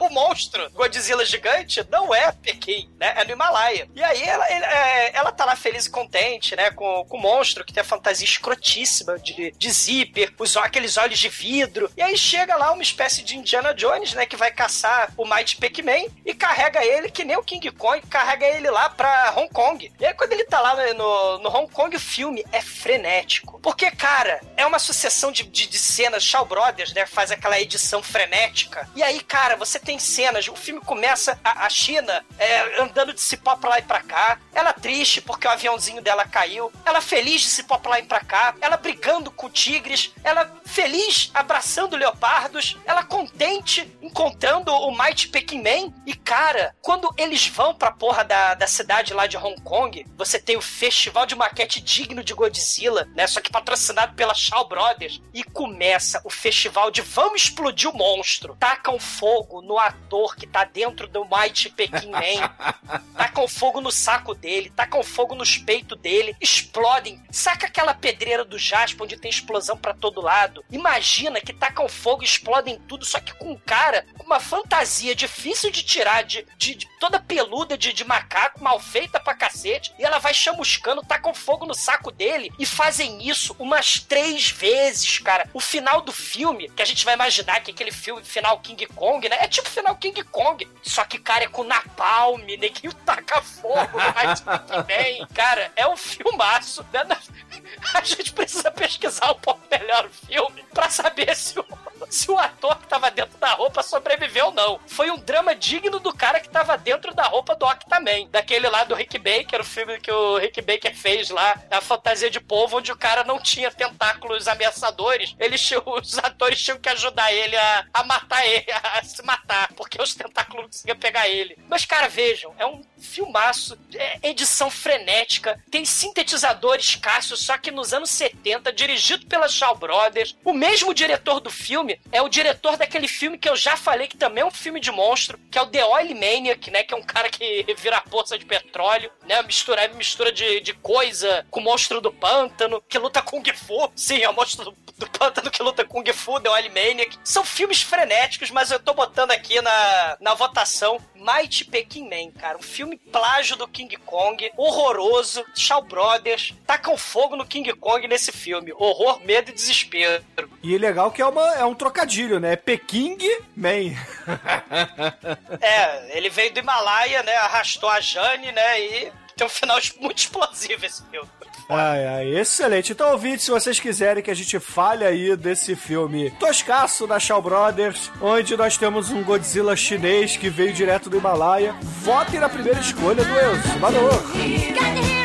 o monstro Godzilla gigante não é Pequim, né? É no Himalaia. E aí ela, é, ela tá lá feliz e contente, né? Com, com o monstro que tem a fantasia escrotíssima de, de zíper, os, aqueles olhos de vidro. E aí chega lá uma espécie de Indiana Jones, né? Que vai caçar o Mighty Pac-Man e carrega ele, que nem o King Kong, carrega ele lá pra Hong Kong. E aí quando ele tá lá no, no Hong Kong, o filme é frenético. Porque, cara, é uma sucessão de, de, de cenas. Shaw Brothers, né? Faz aquela edição frenética. E aí, cara, você tem cenas. O filme começa a, a China é, andando de cipó pra lá e pra cá. Ela triste porque o aviãozinho dela caiu. Ela feliz de cipó pra lá e pra cá. Ela brigando com tigres. Ela feliz abraçando leopardos. Ela contente encontrando o Mighty Peking Man. E, cara, quando eles vão pra porra da, da cidade lá de Hong Kong, você tem o festival de maquete digno de Godzilla, né? Só que patrocinado pela Shaw Brothers. E começa o festival de vamos explodir o monstro. Tacam fogo no ator que tá dentro do Mighty Peking Man. tacam fogo no saco dele, tacam fogo nos peitos dele, explodem. Saca aquela pedreira do Jasper onde tem explosão pra todo lado? Imagina que tacam fogo e explodem tudo, só que com um cara com uma fantasia difícil de tirar, de, de- de toda peluda de, de macaco, mal feita pra cacete, e ela vai chamuscando, tacam fogo no saco dele e fazem isso umas três vezes, cara. O final do filme, que a gente vai imaginar que aquele filme final King Kong, né? É tipo final King Kong. Só que, cara, é com napalm, neguinho taca fogo, mas bem. Cara, é um filmaço. Né? A gente precisa pesquisar um pouco melhor o filme pra saber se o, se o ator que tava dentro da roupa sobreviveu ou não. Foi um drama digno do cara que tava dentro da roupa do Ock também. Daquele lá do Rick Baker, o filme que o Rick Baker fez lá, a fantasia de povo, onde o cara não tinha tentáculos ameaçadores. Eles, os atores tinham que ajudar ele a, a matar ele, a se matar, porque os tentáculos não conseguiam pegar ele. Mas, cara, vejam, é um filmaço, é edição frenética, tem sintetizador escasso, só que nos anos 70, dirigido pela Shaw Brothers. O mesmo diretor do filme é o diretor daquele filme que eu já falei que também é um filme de monstro, que é o The Oil Maniac, né? Que é um cara que vira poça de petróleo, né? Mistura, mistura de, de coisa com o monstro do pântano, que luta Kung Fu. Sim, é o monstro do, do pântano que luta Kung Fu, The Oil Maniac. São filmes frenéticos, mas eu tô botando aqui na, na votação Mighty Peking Man, cara. Um filme plágio do King Kong, horroroso, Shaw Brothers, tacam fogo no King Kong nesse filme. Horror, medo e desespero. E legal que é, uma, é um trocadilho, né? Peking Man. É, ele veio do Himalaia, né? Arrastou a Jane, né? E tem um final muito explosivo esse filme. Ai, ai, excelente. Então, ouvinte, se vocês quiserem que a gente fale aí desse filme toscaço da Shaw Brothers, onde nós temos um Godzilla chinês que veio direto do Himalaia, votem na primeira escolha do Exumador. E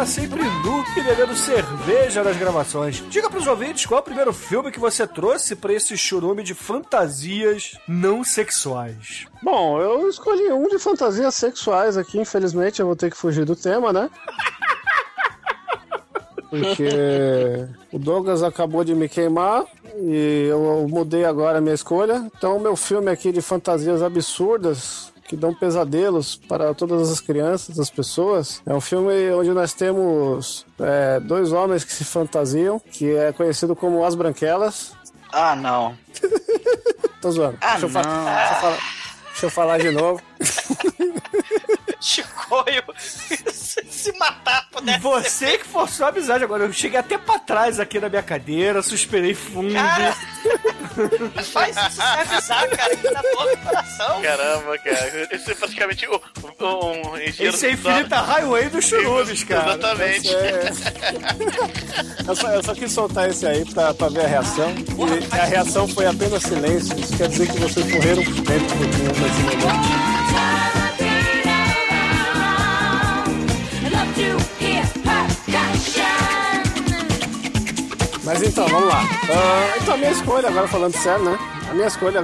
está sempre nu e bebendo cerveja nas gravações. Diga pros ouvintes qual é o primeiro filme que você trouxe pra esse churume de fantasias não sexuais. Bom, eu escolhi um de fantasias sexuais aqui, infelizmente eu vou ter que fugir do tema, né? Porque o Douglas acabou de me queimar e eu mudei agora a minha escolha. Então, o meu filme aqui de fantasias absurdas que dão pesadelos para todas as crianças, as pessoas. É um filme onde nós temos é, dois homens que se fantasiam, que é conhecido como As Branquelas. Ah, não. Tô zoando. Ah, deixa, eu não. deixa eu falar, deixa eu falar de novo. Chicoio se matar pudesse Você que forçou a amizade agora. Eu cheguei até pra trás aqui na minha cadeira, suspirei fundo. Cara, faz isso sem avisar, cara, que dá dor no coração. Caramba, cara. Esse é praticamente o- o- um engenheiro Esse é infinita highway dos churubes, cara. Exatamente. Eu só, eu só quis soltar esse aí pra, pra ver a reação. E a reação foi apenas silêncio. Isso quer dizer que vocês correram por dentro um pouquinho Mas então, vamos lá. Ah, então, a minha escolha, agora falando sério, né? A minha escolha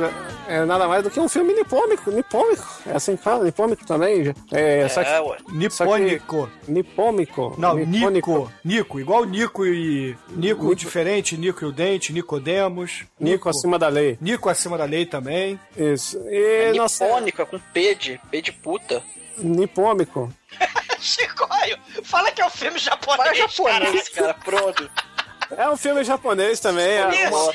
é nada mais do que um filme nipômico. Nipômico. É assim que fala? Nipômico também? É, só que, É, ué. Nipônico. nipômico. Não, nipônico. Nico. Nico, igual Nico e. Nico diferente, Nico e o Dente, Nicodemos. Nico acima da lei. Nico acima da lei também. Isso. E, nossa, Nipônico, é com P de, P de puta. nipômico. Chicoio, fala que é um filme japonês, Para japonês, cara, pronto. É um filme japonês também. É Isso.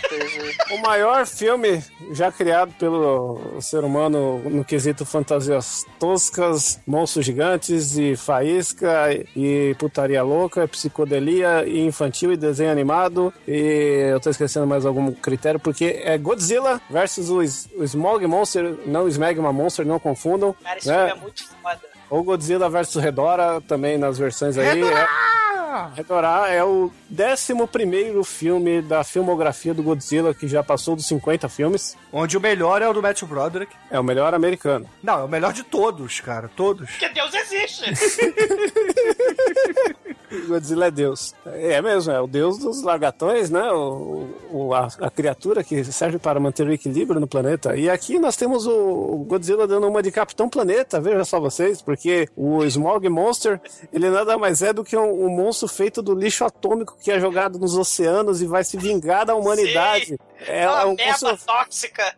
o maior filme já criado pelo ser humano no quesito fantasias toscas, monstros gigantes e faísca e putaria louca, psicodelia e infantil e desenho animado. E eu tô esquecendo mais algum critério porque é Godzilla versus o, o Smog Monster, não o Smegma Monster, não confundam. Cara, esse né? filme é muito foda. Ou Godzilla versus Redora, também nas versões aí. É, Redora é o 11 filme da filmografia do Godzilla, que já passou dos 50 filmes. Onde o melhor é o do Matthew Broderick. É o melhor americano. Não, é o melhor de todos, cara. Todos. Porque Deus existe. Godzilla é Deus. É mesmo, é o Deus dos lagartões, né? O, o- a, a criatura que serve para manter o equilíbrio no planeta. E aqui nós temos o, o Godzilla dando uma de Capitão Planeta, veja só vocês, porque o Smog Monster, ele nada mais é do que um, um monstro feito do lixo atômico que é jogado nos oceanos e vai se vingar da humanidade. Sim. É, É uma é um merda monstro tóxica.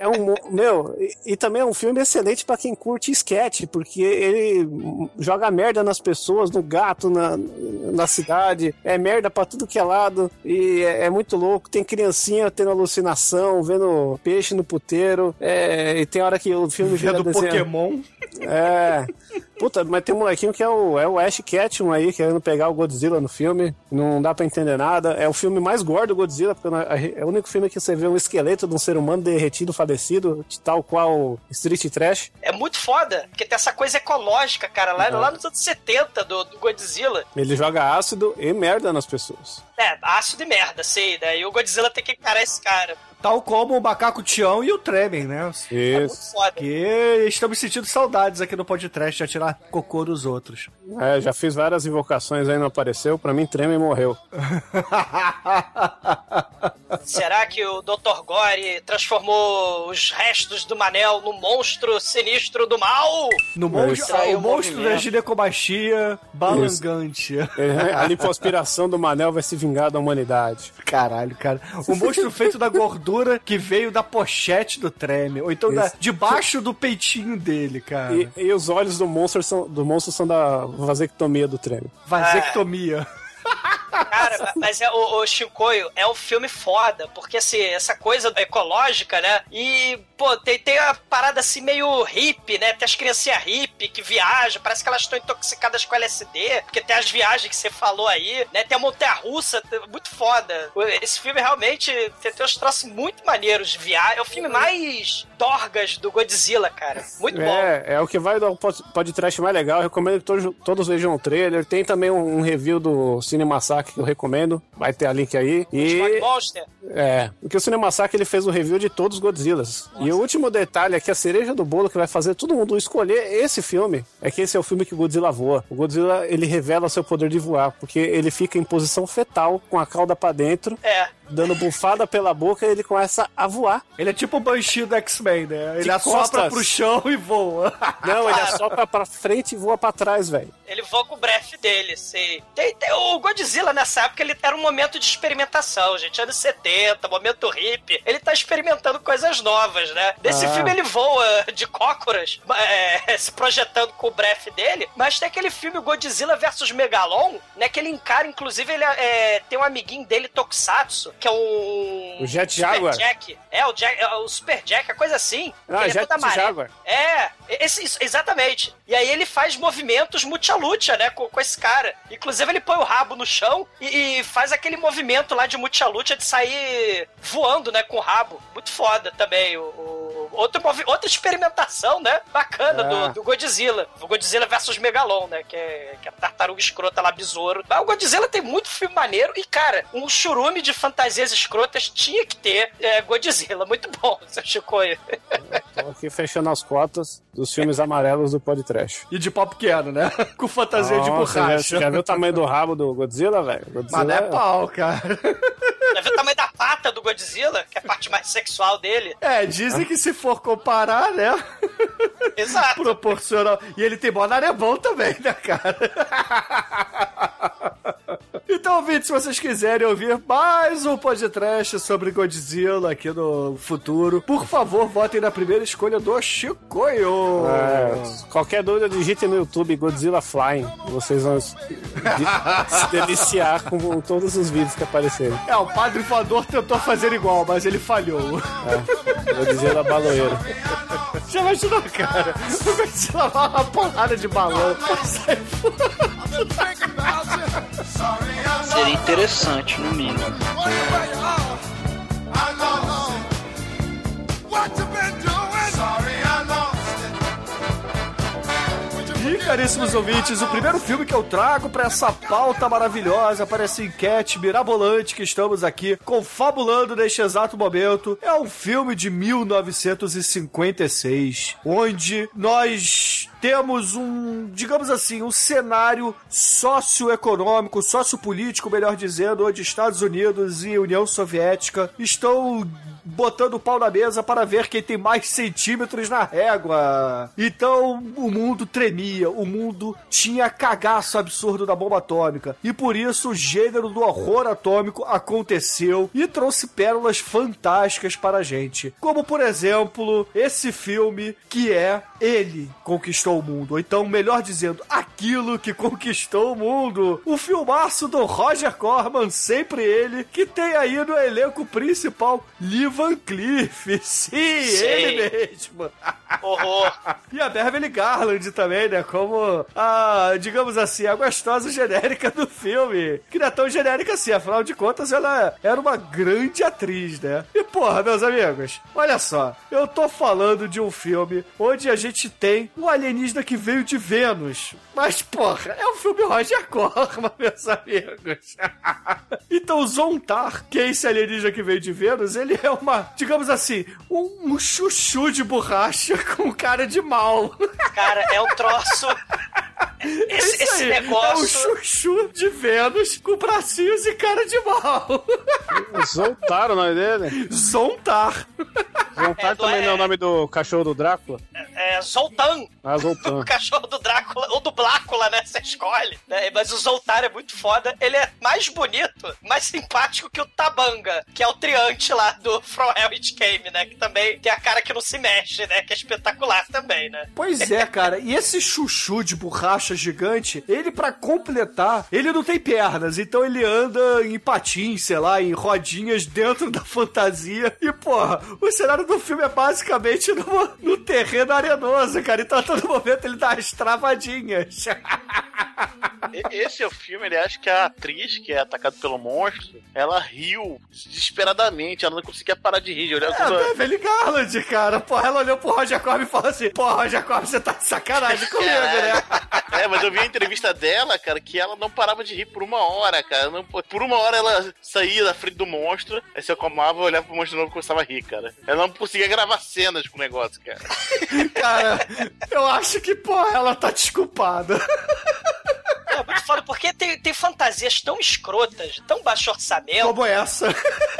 é um. Meu, e, e também é um filme excelente pra quem curte sketch, porque ele joga merda nas pessoas, no gato, na, na cidade. É merda pra tudo que é lado. E é, é muito louco. Tem criancinha tendo alucinação, vendo peixe no puteiro. É, e tem hora que o filme vira Vendo desenho- Pokémon. É. Puta, mas tem um molequinho que é o, é o Ash Ketchum aí, querendo pegar o Godzilla no filme. Não dá pra entender nada. É o filme mais gordo do Godzilla, porque é o único filme que você vê um esqueleto de um ser humano derretido, falecido, de tal qual Street Trash. É muito foda, porque tem essa coisa ecológica, cara, lá, lá nos anos 70 do, do Godzilla. Ele joga ácido e merda nas pessoas. É, ácido e merda, sei, né? E o Godzilla tem que encarar esse cara. Tal como o Macaco Tião e o Tremen, né? É muito Isso. foda. Que estamos sentindo saudades aqui no podcast de atirar cocô dos outros. É, já fiz várias invocações aí, não apareceu. Pra mim, treme e morreu. Será que o Dr. Gore transformou os restos do Manel num monstro sinistro do mal? No monstro, Traiu o o monstro da ginecomastia balangante. É, a lipoaspiração do Manel vai se vingar da humanidade. Caralho, cara. O monstro feito da gordura que veio da pochete do treme. Ou então da, debaixo do peitinho dele, cara. E, e os olhos do monstro são, do monstro são da vasectomia do treme. Vasectomia. Cara, mas é, o, o Chicoio é um filme foda, porque assim, essa coisa ecológica, né? E, pô, tem, tem a parada assim meio hippie, né? Tem as criancinhas hippie que viajam, parece que elas estão intoxicadas com LSD, porque tem as viagens que você falou aí, né? Tem a montanha russa, muito foda. Esse filme realmente tem, tem uns troços muito maneiros de viagem. É o filme mais dorgas do Godzilla, cara. Muito bom. É, é o que vai dar um pod- podcast mais legal. Eu recomendo que todos, todos vejam o trailer. Tem também um, um review do Cine Que eu recomendo. Vai ter a link aí. E Monster. é, porque o Cine Massacre ele fez o review de todos os Godzillas. E o último detalhe é que a cereja do bolo que vai fazer todo mundo escolher esse filme é que esse é o filme que o Godzilla voa. O Godzilla ele revela seu poder de voar, porque ele fica em posição fetal com a cauda pra dentro, É. dando bufada pela boca e ele começa a voar. Ele é tipo o Banshee do X-Men, né? Ele De assopra costas. pro chão e voa. Não, ele assopra pra frente e voa pra trás, velho. Ele voa com o breath dele, sei. Tem, tem- o Godzilla, nessa época, ele era um momento de experimentação, gente. Anos 70, momento hippie. Ele tá experimentando coisas novas, né? Nesse Ah. filme ele voa de cócoras, é, se projetando com o breath dele. Mas tem aquele filme Godzilla vs Megalon, né? Que ele encara, inclusive, ele é, tem um amiguinho dele, Tokusatsu, que é um... O Jet Super Jaguar. Jack. É, o, Jack, é, o Super Jack, a coisa assim. Ah, Ele é Jet todo amarelo. Jaguar. É, Esse, isso, exatamente. E aí ele faz movimentos mucha-lucha, né, com, com esse cara. Inclusive ele põe o rabo no chão e, e faz aquele movimento lá de mucha-lucha de sair voando, né, com o rabo. Muito foda também. O, o- outro, outra experimentação, né, bacana É. do, do Godzilla. O Godzilla versus Megalon, né, que é, que é a tartaruga escrota lá, besouro. Mas o Godzilla tem muito filme maneiro e, cara, um churume de fantasias escrotas tinha que ter é, Godzilla. Muito bom, seu Chicoio. Tô aqui fechando as cotas dos filmes amarelos do podcast. E de pau pequeno, né? Com fantasia de Nossa, borracha. Já, já viu o tamanho do rabo do Godzilla, velho? Godzilla Mas não é pau, cara. Já viu o tamanho da pata do Godzilla, que é a parte mais sexual dele? É, dizem que se for comparar, né? Exato. Proporcional. E ele tem mó bom também, né, cara? Então, ouvinte, se vocês quiserem ouvir mais um podcast sobre Godzilla aqui no futuro, por favor, votem na primeira escolha do Chicoio. É, qualquer dúvida, digite no YouTube Godzilla Flying. Vocês vão se deliciar com todos os vídeos que aparecerem. É, o padre voador tentou fazer igual, mas ele falhou. É, Godzilla baloeiro. Já imaginou, cara? O Godzilla vai uma porrada de balão. Sai Seria interessante, no mínimo. E, caríssimos ouvintes, o primeiro filme que eu trago pra essa pauta maravilhosa, para essa enquete mirabolante que estamos aqui confabulando neste exato momento, é um filme de 1956, onde nós temos um, digamos assim, um cenário socioeconômico, sociopolítico, melhor dizendo, onde Estados Unidos e União Soviética estão botando o pau na mesa para ver quem tem mais centímetros na régua. Então o mundo tremia, o mundo tinha cagaço absurdo da bomba atômica. E por isso o gênero do horror atômico aconteceu e trouxe pérolas fantásticas para a gente. Como por exemplo, esse filme que é Ele Conquistou o Mundo. Ou então, melhor dizendo, aquilo que conquistou o mundo. O filmaço do Roger Corman, sempre ele, que tem aí no elenco principal Lee Van Cleef. Sim, ele mesmo. Horror. E a Beverly Garland também, né? Como a, digamos assim, a gostosa genérica do filme. Que não é tão genérica assim, afinal de contas, ela era uma grande atriz, né? E porra, meus amigos, olha só. Eu tô falando de um filme onde a gente tem um alienígena que veio de Vênus. Mas, porra, é um filme Roger Corman, meus amigos. então, Zontar, que é esse alienígena que veio de Vênus, ele é uma, digamos assim, um, um chuchu de borracha com cara de mal. Cara, é um troço. Esse, É isso esse aí, É um negócio. chuchu de Vênus com bracinhos e cara de mal. Zoltar o nome dele? Zontar. Zoltar É, também não é o é- nome do cachorro do Drácula? É Zoltan. Ah, Zoltan. O cachorro do Drácula, ou do Blácula, né? Você escolhe. né? Mas o Zoltar é muito foda. Ele é mais bonito, mais simpático que o Tabanga, que é o triante lá do From Hell It Came, né? Que também tem a cara que não se mexe, né? Que é espetacular também, né? Pois é, cara. E esse chuchu de borracha gigante, ele pra completar, ele não tem pernas, então ele anda em patins, sei lá, em rodinhas dentro da fantasia. E, porra, o cenário do filme é basicamente no, no terreno arenoso, cara. Então a todo momento ele dá as travadinhas. Esse é o filme, ele acha que a atriz que é atacada pelo monstro, ela riu desesperadamente, ela não conseguia parar de rir. de olhar É, a Beverly Garland, cara. Porra, ela olhou pro Roger Corman e falou assim: Porra, Roger Corman, você tá de sacanagem comigo, né? É, mas eu vi a entrevista dela, cara, que ela não parava de rir por uma hora, cara. Não- por uma hora ela saía da frente do monstro, aí se acalmava, olhava pro monstro de novo e começava a rir, cara. Ela não conseguia gravar cenas com o negócio, cara. Cara, eu acho que, porra, ela tá desculpada. É muito foda, porque tem, tem fantasias tão escrotas, tão baixo orçamento, Como essa.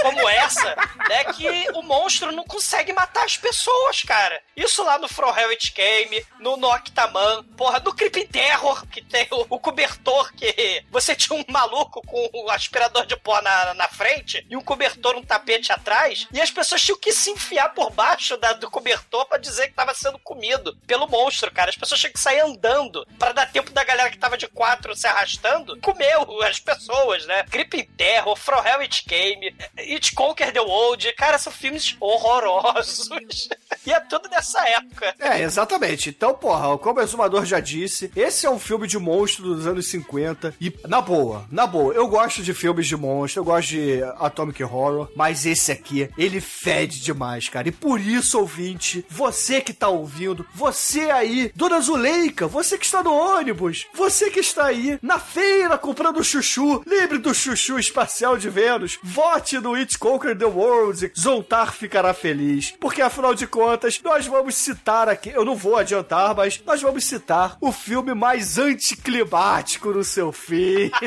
como essa, né? Que o monstro não consegue matar as pessoas, cara. Isso lá no From Hell It Came, no, no Octaman, porra, no Creeping Terror, que tem o, o cobertor que você tinha um maluco com o aspirador de pó na, na frente e um cobertor, um tapete atrás, e as pessoas tinham que se enfiar por baixo da- do cobertor pra dizer que tava sendo comido pelo monstro, cara. As pessoas tinham que sair andando pra dar tempo da galera que tava de quatro helicóptero se arrastando, comeu as pessoas, né? Gripe em Terror, From Hell It Came, It Conquer the World. Cara, são filmes horrorosos. e é tudo dessa época. É, exatamente. Então, porra, como o Exumador já disse, esse é um filme de monstro dos anos 50. E, na boa, na boa, eu gosto de filmes de monstro, eu gosto de Atomic Horror, mas esse aqui, ele fede demais, cara. E por isso, ouvinte, você que tá ouvindo, você aí, Dona Zuleika, você que está no ônibus, você que está aí na feira comprando chuchu, lembre do chuchu espacial de Vênus, vote no It Conquer the World, Zontar ficará feliz. Porque afinal de contas, nós vamos citar aqui, eu não vou adiantar, mas nós vamos citar o filme mais anticlimático no seu fim.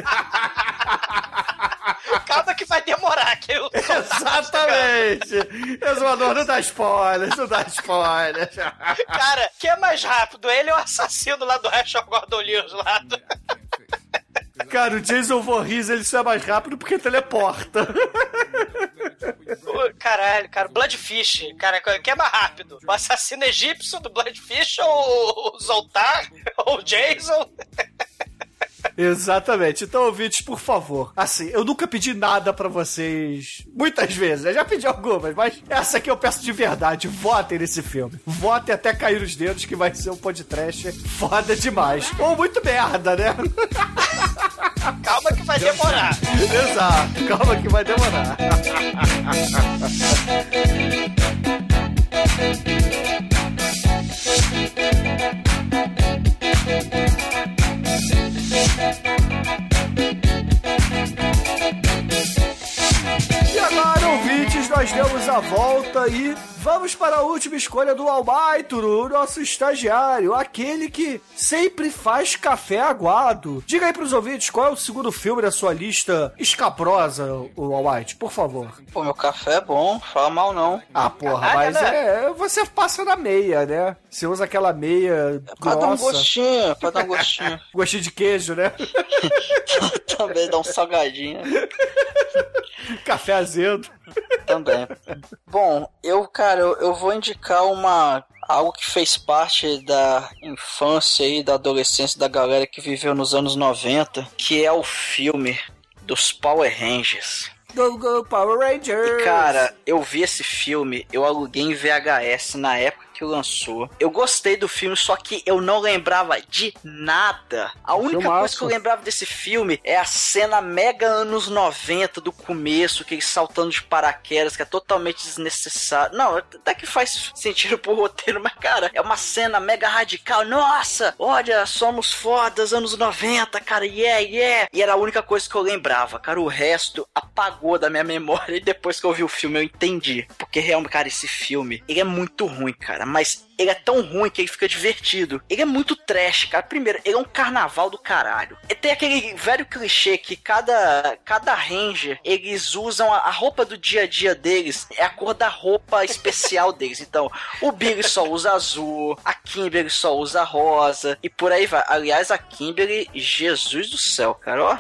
Calma que vai demorar. Que eu... Exatamente! Exumador, não dá spoilers, não dá spoilers. Cara, que é mais rápido? Ele é o assassino lá do Rachel Gordon Lewis lá do... Cara, o Jason Voorhees, ele é mais rápido porque teleporta. Caralho, cara, Bloodfish, cara, que é mais rápido? O assassino egípcio do Bloodfish ou o Zoltar? Ou o Jason? Exatamente. Então, ouvintes, por favor. Assim, eu nunca pedi nada pra vocês. Muitas vezes. Eu já pedi algumas, mas essa aqui eu peço de verdade. Votem nesse filme. Votem até cair os dedos, que vai ser um podcast foda demais. Ou muito merda, né? Calma que vai demorar. Exato. Calma que vai demorar. E agora, ouvintes, nós demos a volta e vamos para a última escolha do Almaituro, o nosso estagiário, aquele que sempre faz café aguado. Diga aí pros ouvintes qual é o segundo filme da sua lista escabrosa, o Almighty, por favor. Pô, meu café é bom, fala mal não. Ah, porra, mas né? é, você passa na meia, né? Você usa aquela meia Pra dar um grossa, gostinho, pra dar um gostinho. gostinho de queijo, né? Também dá um salgadinho. Café azedo. Também. Bom, eu, cara, eu, eu vou indicar uma. Algo que fez parte da infância e da adolescência da galera que viveu nos anos 90, que é o filme dos Power Rangers. Go, go, Power Rangers! E cara, eu vi esse filme, eu aluguei em VHS na época que lançou. Eu gostei do filme, só que eu não lembrava de nada. A única Filmaço. coisa que eu lembrava desse filme é a cena mega anos 90 do começo, que eles saltando de paraquedas, que é totalmente desnecessário. Não, até que faz sentido pro roteiro, mas cara, é uma cena mega radical. Nossa, olha, somos fodas, anos 90, cara, yeah, yeah. E era a única coisa que eu lembrava, cara. O resto apagou da minha memória e depois que eu vi o filme eu entendi. Porque realmente, cara, esse filme, ele é muito ruim, cara, mas ele é tão ruim que ele fica divertido. Ele é muito trash, cara. Primeiro, ele é um carnaval do caralho. E tem aquele velho clichê que cada, cada ranger, eles usam a, a roupa do dia a dia deles, é a cor da roupa especial deles. Então, o Billy só usa azul, a Kimberly só usa rosa, e por aí vai. Aliás, a Kimberly, Jesus do céu, cara, ó.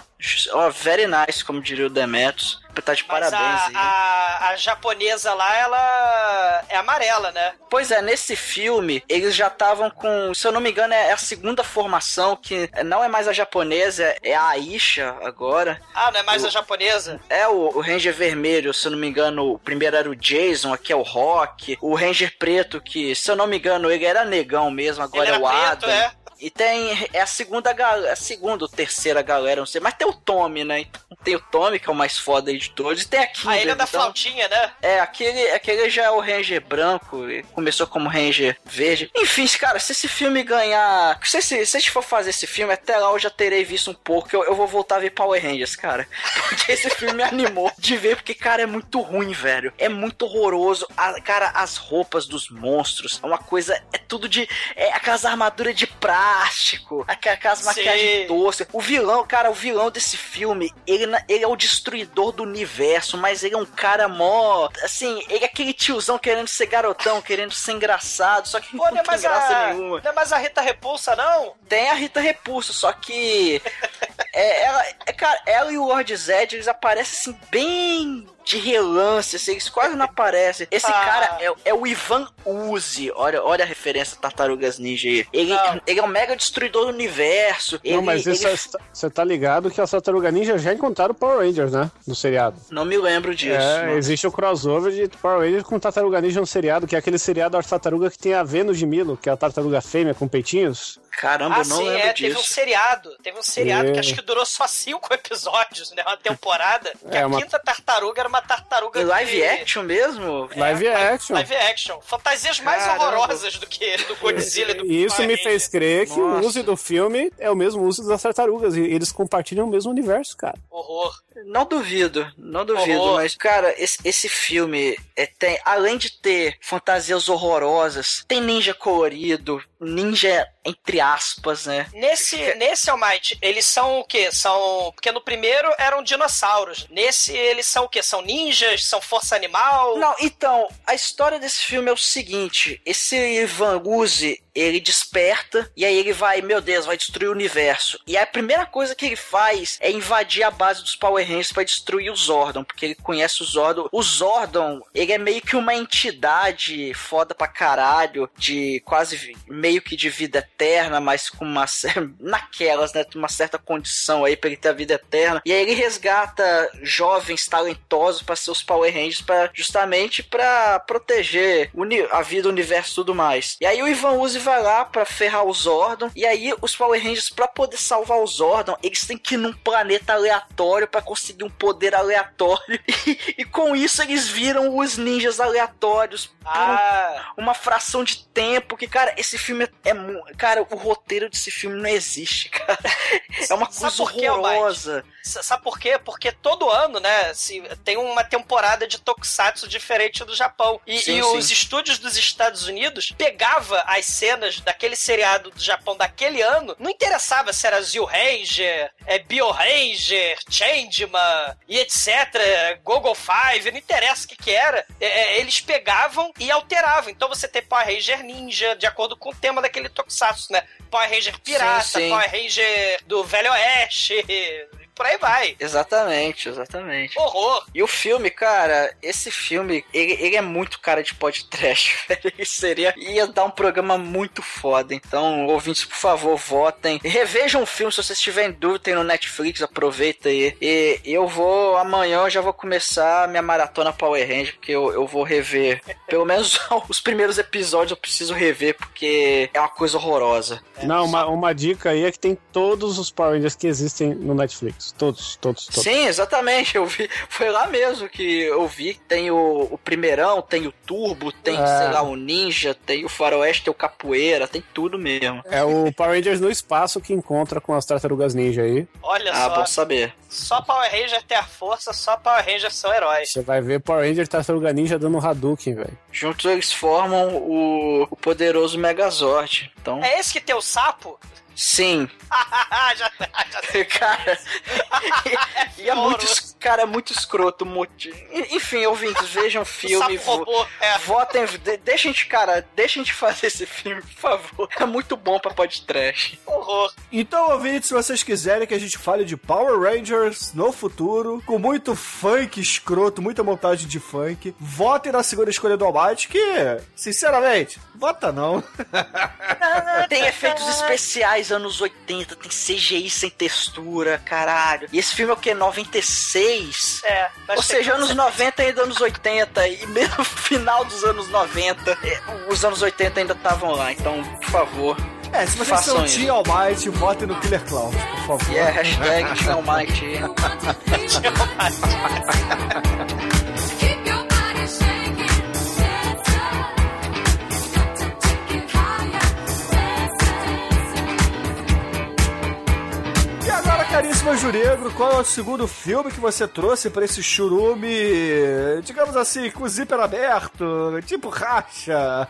Ó, very nice, como diria o Demetrius. Tá de Mas parabéns a, aí. a, a japonesa lá, ela é amarela, né? Pois é, nesse filme, eles já estavam com, se eu não me engano, é a segunda formação, que não é mais a japonesa, é a Aisha agora. Ah, não é mais O- a japonesa? É o, o Ranger Vermelho, se eu não me engano, o primeiro era o Jason, aqui é o Rock. O Ranger Preto, que, se eu não me engano, ele era negão mesmo, agora é o preto, Adam. é. E tem. É a segunda galera. A segunda ou terceira galera, não sei. Mas tem o Tommy, né? Então, tem o Tommy, que é o mais foda aí de todos. E tem a A Kimberly. ilha da então- flautinha, né? é, aquele, aquele já é o Ranger branco, e começou como Ranger verde. Enfim, cara, se esse filme ganhar. Se, se, se a gente for fazer esse filme, até lá eu já terei visto um pouco. Eu, eu vou voltar a ver Power Rangers, cara. Porque esse filme me animou de ver, porque, cara, é muito ruim, velho. É muito horroroso. A- cara, as roupas dos monstros é uma coisa. É tudo de. É aquelas armaduras de plástico, aquelas maquiagens toscas. O vilão, cara, o vilão desse filme, ele, ele é o destruidor do universo, mas ele é um cara mó. Assim, ele é aquele tiozão querendo ser garotão, querendo ser engraçado, só que Pô, não não é tem graça a. nenhuma. Não é mais a Rita Repulsa, não? Tem a Rita Repulso, só que. é, ela, é, cara, ela e o Lord Zed, eles aparecem assim, bem. De relance, assim, eles quase não aparecem. Esse Ah. cara é, é o Ivan Uzi. Olha, olha a referência a Tartarugas Ninja aí. Ele, Não. ele é um mega destruidor do universo. Não, ele, mas isso ele- você tá ligado que as Tartaruga Ninja já encontraram Power Rangers, né? No seriado. Não me lembro disso. É, mano. existe o crossover de Power Rangers com Tartaruga Ninja no seriado, que é aquele seriado da tartaruga que tem a Vênus de Milo, que é a tartaruga fêmea com peitinhos. Caramba, Ah, não sim, lembro é, teve um disso. seriado. Teve um seriado É. que acho que durou só cinco episódios, né? Uma temporada. Que É, a uma- quinta tartaruga era uma tartaruga. Em live de- action mesmo? É, Live action. Live action. Fantasias mais Caramba. horrorosas do que do Godzilla e do E isso Power me Ranger. fez crer que o Nossa. uso do filme é o mesmo uso das tartarugas, e eles compartilham o mesmo universo, cara. Horror. Não duvido, não duvido, Horror. mas, cara, esse, esse filme é, tem, além de ter fantasias horrorosas, tem ninja colorido, ninja entre aspas, né? Nesse, nesse Almighty, eles são o quê? São. Porque no primeiro eram dinossauros. Nesse, eles são o quê? São ninjas? São força animal? Não, então, a história desse filme é o seguinte: esse Ivan Uzi, ele desperta e aí ele vai, meu Deus, vai destruir o universo. E a primeira coisa que ele faz é invadir a base dos Power Rangers pra destruir o Zordon, porque ele conhece o Zordon. O Zordon, ele é meio que uma entidade foda pra caralho, de quase meio que de vida eterna, mas com uma naquelas, né, uma certa condição aí pra ele ter a vida eterna. E aí ele resgata jovens talentosos pra ser os Power Rangers para justamente pra proteger a vida, o universo e tudo mais. E aí o Ivan Uzi vai lá pra ferrar o Zordon e aí os Power Rangers pra poder salvar o Zordon, eles têm que ir num planeta aleatório pra conseguir um poder aleatório e, e com isso eles viram os ninjas aleatórios por um Ah, uma fração de tempo que, cara, esse filme é, mu- cara, o roteiro desse filme não existe, cara. É uma Sabe coisa quê, horrorosa. sabe por quê? Porque todo ano, né, se, tem uma temporada de Tokusatsu diferente do Japão. E, Sim, e sim. os estúdios dos Estados Unidos pegava as cenas daquele seriado do Japão daquele ano, não interessava se era Zio Ranger, é, Bio Ranger, Changeman e etc, Google Five, não interessa o que que era, é, é, eles pegavam e alteravam. Então você tem Power Ranger Ninja, de acordo com o tema daquele Tokusatsu, né? Power Ranger Pirata, Sim, sim. Power Ranger do Velho Oeste, por aí vai. Exatamente, exatamente. Horror. E o filme, cara, esse filme, ele, ele é muito cara de podcast, velho. Ele seria. ia dar um programa muito foda. Então, ouvintes, por favor, votem. Revejam o filme, se vocês tiverem dúvida, tem no Netflix, aproveita aí. E eu vou, amanhã eu já vou começar a minha maratona Power Ranger, porque eu, eu vou rever. Pelo menos os primeiros episódios eu preciso rever, porque é uma coisa horrorosa. Não, uma, uma dica aí é que tem todos os Power Rangers que existem no Netflix. Todos, todos, todos. Sim, exatamente. Eu vi. Foi lá mesmo que eu vi. Tem o, o primeirão, tem o Turbo, tem, É. sei lá, o Ninja, tem o Faroeste, tem o Capoeira, tem tudo mesmo. É o Power Rangers no espaço que encontra com as tartarugas ninja aí. Olha Ah, só. bom saber. Só Power Ranger tem a força, só Power Ranger são heróis. Você vai ver Power Ranger Tartaruga Ninja dando Hadouken, velho. Juntos eles formam o, o poderoso Megazord. Então, É esse que tem o sapo? Sim. já, já cara. e é muito, cara, é muito escroto. muito- Enfim, ouvintes, vejam o o filme. sapo robô. É. Votem, de, deixa a gente, cara, deixa a gente fazer esse filme, por favor. É muito bom pra podcast. Horror. Então, ouvintes, se vocês quiserem que a gente fale de Power Rangers no futuro, com muito funk escroto, muita montagem de funk, votem na segunda escolha do Almighty, que, sinceramente, vota não. Tem efeitos especiais anos 80, tem CGI sem textura, caralho. E esse filme é o que? 96? É. Ou seja, anos 90 ainda anos 80, e mesmo no final dos anos 90, é, os anos 80 ainda estavam lá, então, por favor. É, se vocês Façam são. Team Almighty, votem no Killer Clown, por favor. É hashtag Team Almighty. Keep caríssimo Juregro, qual é o segundo filme que você trouxe pra esse churume, digamos assim, com o zíper aberto, tipo racha?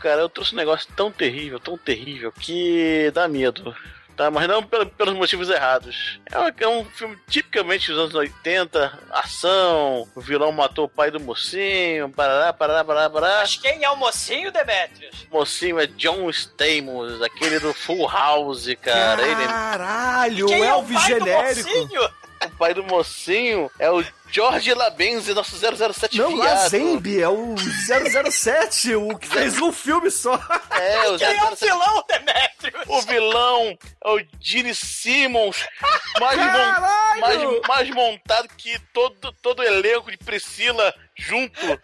Cara, eu trouxe um negócio tão terrível, tão terrível, que dá medo. Tá, mas não pelo- pelos motivos errados. É um, é um filme tipicamente dos anos 80, ação, o vilão matou o pai do mocinho, parará, parará, parará, parará. Mas quem é o mocinho, Demetrius? O mocinho é John Stamos, aquele do Full House, cara. Ele é Caralho, Quem o é o Elvis pai do genérico. O pai do mocinho é o George Labenzi, nosso 007 Não, viado. Lazenby, é o 007, o que fez um filme só. É, o Quem é o 007. vilão, Demetrius? O vilão é o Gene Simmons, mais, mon- mais, mais montado que todo, todo o elenco de Priscila junto.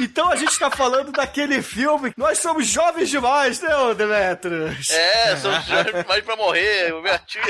Então a gente tá falando daquele filme. Nós somos jovens demais, né, Demetrius? É, são os jovens mais pra morrer, o meu tio.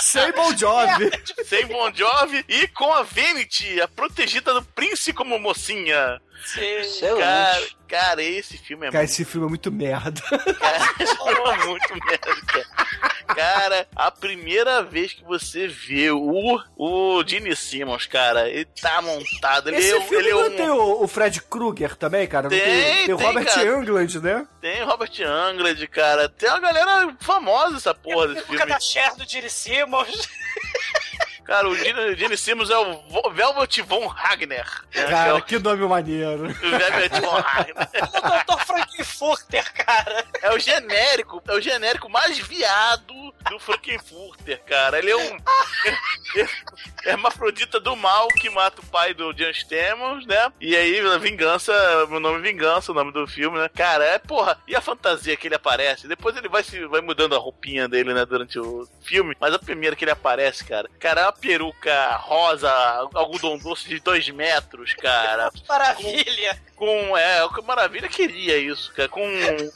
Sem Bon Jovi. Sem Bon Jovi e com a Vanity, a protegida do príncipe como mocinha. Excelente. Cara, cara, esse filme é Cara, esse filme é muito merda. Cara, esse filme é muito merda, cara. Cara, a primeira vez que você vê o, o Gene Simmons, cara, ele tá montado. Ele Esse é, filme ele é não um. tem o, o Fred Krueger também, cara? Tem, tem, tem, o Robert cara. Englund, né? Tem o Robert Englund, cara. Tem uma galera famosa essa porra desse filme. da Cher do Gene Simmons. Cara, o Gene, Gene Simmons é o Velvet Von Ragnar. né, que é Cara, o- que nome maneiro. o Velvet Von Ragnar. o Dr. Frankenfurter, cara. É o genérico, é o genérico mais viado do Frankenfurter, cara. Ele é um hermafrodita do mal que mata o pai do John Stamos, né? E aí, Vingança, o nome é Vingança, o nome do filme, né? Cara, é porra. E a fantasia que ele aparece? Depois ele vai se vai mudando a roupinha dele, né, durante o filme. Mas a primeira que ele aparece, cara, cara, é uma peruca rosa, algodão doce de dois metros, cara Maravilha. Com. É, que Maravilha queria isso, cara. Com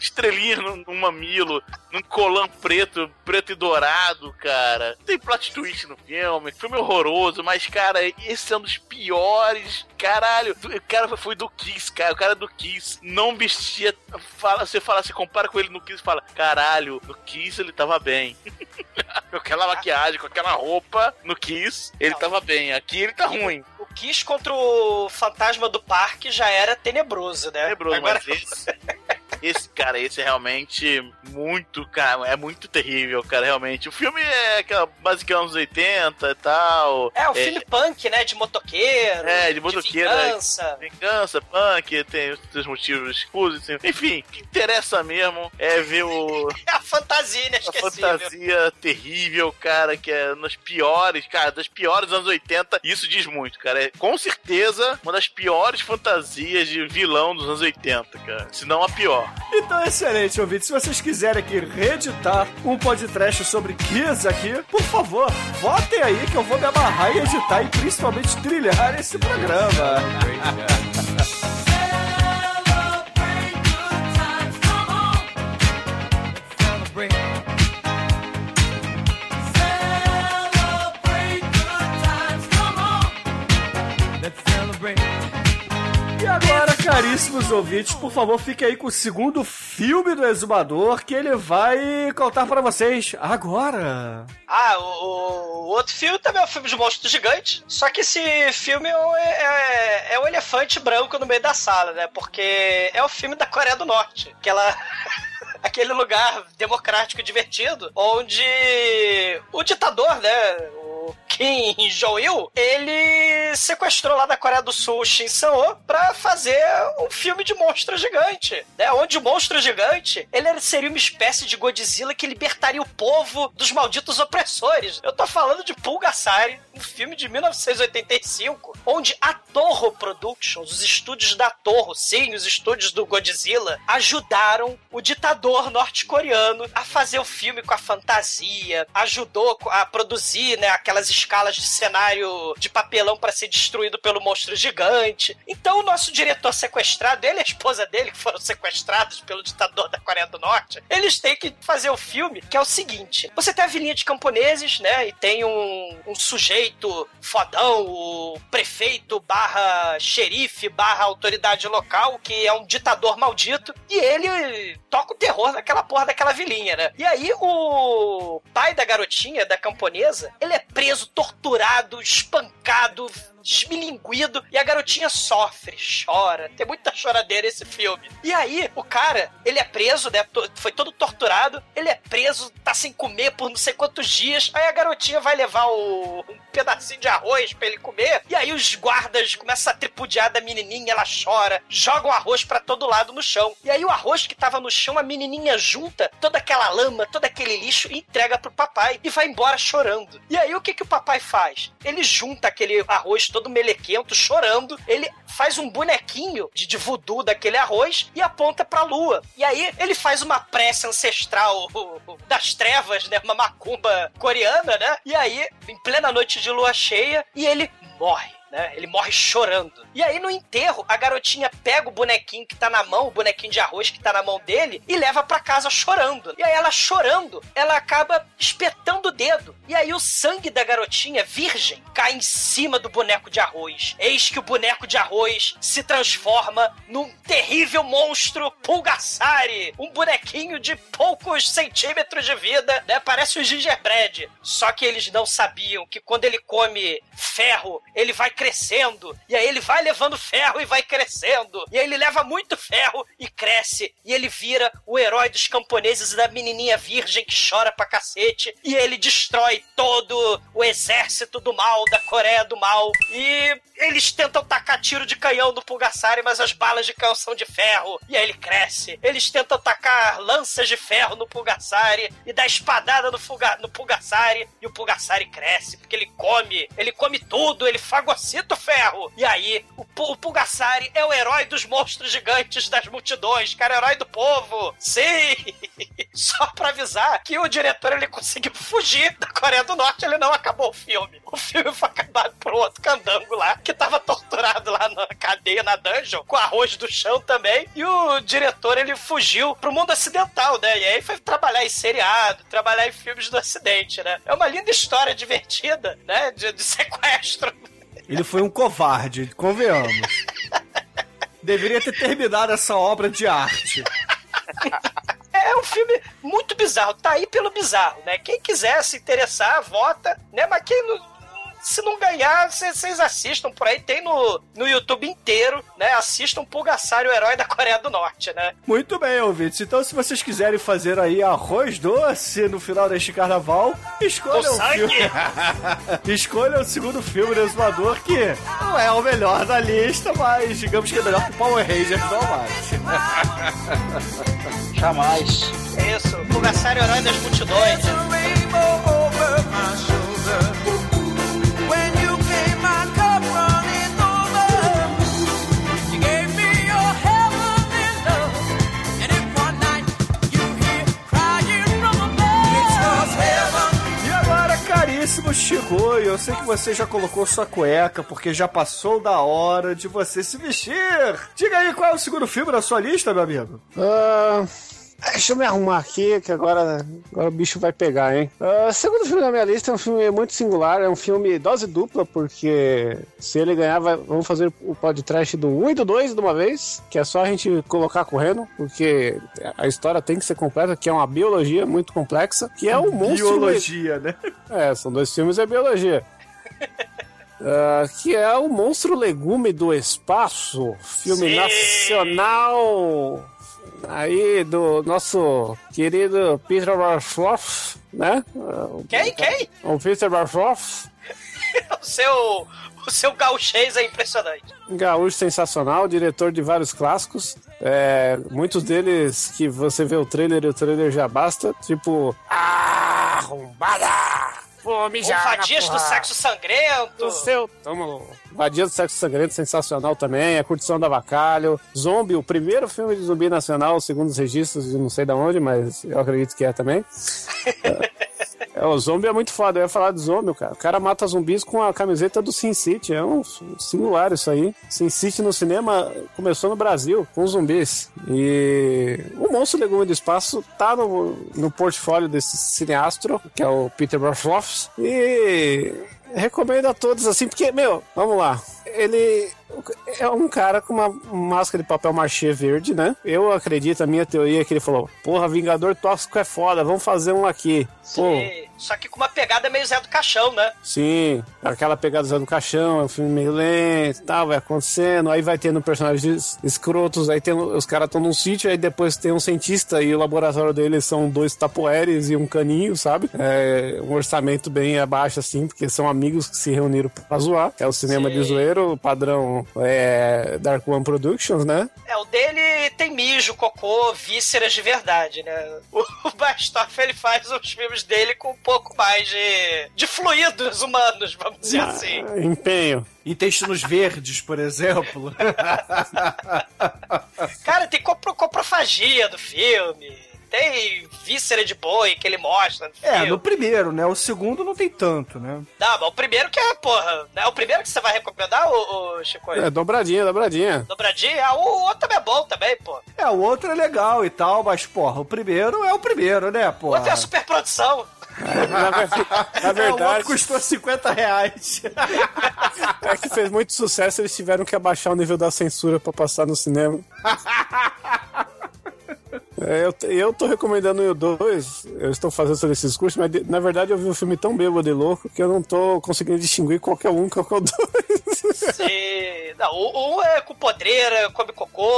estrelinha no, no mamilo, num colã preto, preto e dourado, cara. Tem plot twist no filme, filme horroroso, mas, cara, esse é um dos piores. Caralho, o cara foi do Kiss, cara. O cara do Kiss não vestia. Fala, você fala, você compara com ele no Kiss e fala: caralho, no Kiss ele tava bem. com aquela maquiagem, com aquela roupa, no Kiss, ele tava bem. Aqui ele tá ruim. Kiss contra o fantasma do parque já era tenebroso, né? Lembrou, Agora, mas esse, esse, cara, esse é realmente muito, cara, é muito terrível, cara, realmente. O filme é aquela básica anos 80 e tal. É, o filme punk, né? De motoqueiro. É, de motoqueiro, é. vingança. Vingança, punk, tem os motivos escusos, assim. enfim, o que interessa mesmo é ver o, É a fantasia a inesquecível. fantasia terrível, cara, que é nas piores, cara, das piores anos 80. Isso diz muito, cara. É com certeza uma das piores fantasias de vilão dos anos 80, cara. Se não a pior. Então, excelente, ouvinte. Se vocês quiserem aqui reeditar um podcast sobre Kiss aqui, por favor, votem aí que eu vou me amarrar e editar e principalmente trilhar esse programa. Agora, caríssimos ouvintes, por favor, fique aí com o segundo filme do Exumador que ele vai contar para vocês agora. Ah, o, o outro filme também é um filme de monstro gigante. Só que esse filme é, o- é, é o elefante branco no meio da sala, né? Porque é o filme da Coreia do Norte. Aquela. Aquele lugar democrático e divertido, onde o ditador, né? Kim Jong-il, ele sequestrou lá da Coreia do Sul o Shin Sang-ho pra fazer um filme de monstro gigante, né? Onde o monstro gigante, ele seria uma espécie de Godzilla que libertaria o povo dos malditos opressores. Eu tô falando de Pulgasari, um filme de 1985, onde a Torro Productions, os estúdios da Torro, sim, os estúdios do Godzilla, ajudaram o ditador norte-coreano a fazer o filme com a fantasia, ajudou a produzir, né, aquelas escalas de cenário de papelão para ser destruído pelo monstro gigante. Então o nosso diretor sequestrado, ele e a esposa dele, que foram sequestrados pelo ditador da Coreia do Norte, eles têm que fazer o filme, que é o seguinte: você tem a vilinha de camponeses, né? E tem um, um sujeito fodão, o prefeito barra xerife barra autoridade local, que é um ditador maldito, e ele toca o terror naquela porra daquela vilinha, né? E aí o pai da garotinha, da camponesa, ele é preso, torturado, espancado, desmilinguido e a garotinha sofre, chora. Tem muita choradeira esse filme. E aí, o cara, ele é preso, né? Foi todo torturado. Ele é preso, tá sem comer por não sei quantos dias. Aí a garotinha vai levar o, um pedacinho de arroz pra ele comer. E aí os guardas começam a tripudiar da menininha, ela chora, joga o arroz pra todo lado no chão. E aí o arroz que tava no chão, a menininha junta toda aquela lama, todo aquele lixo e entrega pro papai e vai embora chorando. E aí o que que o papai faz? Ele junta aquele arroz todo melequento, chorando, ele faz um bonequinho de, de voodoo daquele arroz e aponta pra lua. E aí ele faz uma prece ancestral das trevas, né? Uma macumba coreana, né? E aí, em plena noite de lua cheia, e ele morre. Né? Ele morre chorando. E aí, no enterro, a garotinha pega o bonequinho que tá na mão, o bonequinho de arroz que tá na mão dele, e leva pra casa chorando. E aí, ela chorando, ela acaba espetando o dedo. E aí, o sangue da garotinha, virgem, cai em cima do boneco de arroz. Eis que o boneco de arroz se transforma num terrível monstro Pulgasari. Um bonequinho de poucos centímetros de vida, né? Parece um gingerbread. Só que eles não sabiam que quando ele come ferro, ele vai crescendo. E aí ele vai levando ferro e vai crescendo. E aí ele leva muito ferro e cresce. E ele vira o herói dos camponeses e da menininha virgem que chora pra cacete. E ele destrói todo o exército do mal, da Coreia do Mal. E eles tentam tacar tiro de canhão no Pulgasari, mas as balas de canhão são de ferro. E aí ele cresce. Eles tentam tacar lanças de ferro no Pulgasari e dar espadada no, Fuga, no Pulgasari. E o Pulgasari cresce, porque ele come. Ele come tudo, ele fagocita o ferro. E aí, o, o Pulgasari é o herói dos monstros gigantes das multidões, cara, é herói do povo. Sim! Só pra avisar que o diretor ele conseguiu fugir da Coreia do Norte, ele não acabou o filme. O filme foi acabado por outro candango lá, que tava torturado lá na cadeia, na dungeon, com arroz do chão também. E o diretor ele fugiu pro mundo ocidental, né? E aí foi trabalhar em seriado, trabalhar em filmes do Ocidente, né? É uma linda história divertida, né? De, de sequestro. Ele foi um covarde, convenhamos. Deveria ter terminado essa obra de arte. É um filme muito bizarro, tá aí pelo bizarro, né? Quem quiser se interessar, vota, né? Mas quem não. Se não ganhar, vocês assistam por aí, tem no, no YouTube inteiro, né? Assistam Pulgasari, o herói da Coreia do Norte, né? Muito bem, ouvintes. Então, se vocês quiserem fazer aí arroz doce no final deste carnaval, escolham o filme. Escolha o segundo filme do Exumador, que não é o melhor da lista, mas digamos que é melhor que o Power Rangers do. Jamais. É isso, Pulgasari, o herói das multidões. Sei que você já colocou sua cueca, porque já passou da hora de você se vestir. Diga aí qual é o segundo filme da sua lista, meu amigo. Ah, deixa eu me arrumar aqui, que agora, agora o bicho vai pegar, hein? Ah, o segundo filme da minha lista é um filme muito singular, é um filme dose dupla, porque se ele ganhar, vai- vamos fazer o podcast do 1 e do 2 de uma vez, que é só a gente colocar correndo, porque a história tem que ser completa, que é uma biologia muito complexa, que é um monstro... Biologia, né? É, são dois filmes, é biologia. Ah, que é o Monstro Legume do Espaço, filme Sim. nacional aí do nosso querido Peter Barshoff, né? Quem? Quem? O Peter Barshoff, O seu, o seu gauchês é impressionante. gaúcho sensacional, diretor de vários clássicos. É, muitos deles que você vê o trailer e o trailer já basta, tipo... Ah, arrombada! Vou mijar na Fadias do sexo sangrento. do seu tamo Vadia do Sexo Sangrento, sensacional também. A Curtição do Avacalho. Zombie, o primeiro filme de zumbi nacional, segundo os registros de não sei de onde, mas eu acredito que é também. É, o zombie é muito foda. Eu ia falar de zombie, cara. O cara mata zumbis com a camiseta do Sin City. É um singular isso aí. Sin City no cinema começou no Brasil, com zumbis. E o Monstro Legume do Espaço tá no, no portfólio desse cineastro, que é o Peter Barshoff. E recomendo a todos, assim, porque, meu, vamos lá. Ele. É um cara com uma máscara de papel machê verde, né? Eu acredito, a minha teoria é que ele falou: Porra, Vingador Tóxico é foda, vamos fazer um aqui. Pô, E- Só que com uma pegada meio Zé do Caixão, né? sim, aquela pegada do caixão, é um filme meio lento e tal, vai acontecendo, aí vai tendo personagens escrotos, aí tem, os caras estão num sítio, aí depois tem um cientista e o laboratório deles são dois tapoeres e um caninho, sabe? É um orçamento bem abaixo, assim, porque são amigos que se reuniram pra zoar. É o cinema de zoeiro, padrão é, Dark One Productions, né? É, o dele tem mijo, cocô, vísceras de verdade, né? O, Bastoff, ele faz os filmes dele com um pouco mais de, de fluidos humanos, vamos dizer assim. Ah, Empenho. Intestinos verdes, por exemplo. Cara, tem copro, coprofagia do filme, tem víscera de boi que ele mostra no É, no primeiro, né? O segundo não tem tanto, né? Não, mas o primeiro que é, porra, é o primeiro que você vai recomendar, ô, ô Chico? É, dobradinha, dobradinha. Dobradinha? Ah, o outro também é bom também, pô. É, o outro é legal e tal, mas, porra, o primeiro é o primeiro, né, O porra? outro é a superprodução. Na, ver- na É, o verdade, custou 50 reais. é que fez muito sucesso, eles tiveram que abaixar o nível da censura pra passar no cinema. É, eu, eu tô recomendando o 2, eu estou fazendo sobre esse discurso, mas de- na verdade eu vi o filme tão bêbado e louco que eu não tô conseguindo distinguir qualquer um qual que é o 2. Sim. Não, o um é com podreira, come cocô,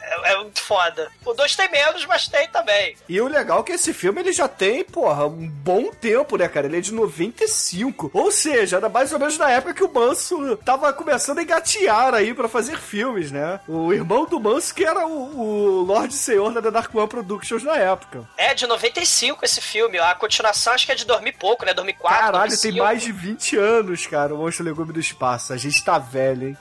é, é muito foda. O dois tem menos, mas tem também. E o legal é que esse filme ele já tem, porra, um bom tempo, né, cara? Ele é de 95. Ou seja, era mais ou menos na época que o Manso tava começando a engatear aí pra fazer filmes, né? O irmão do Manso que era o, o Lorde Senhor da Dark One Productions na época. É de 95 esse filme, a continuação acho que é de dormir pouco, né? 2004, Caralho, 2005. tem mais de 20 anos, cara, o Monstro Legume do Espaço. A gente tá velho, hein?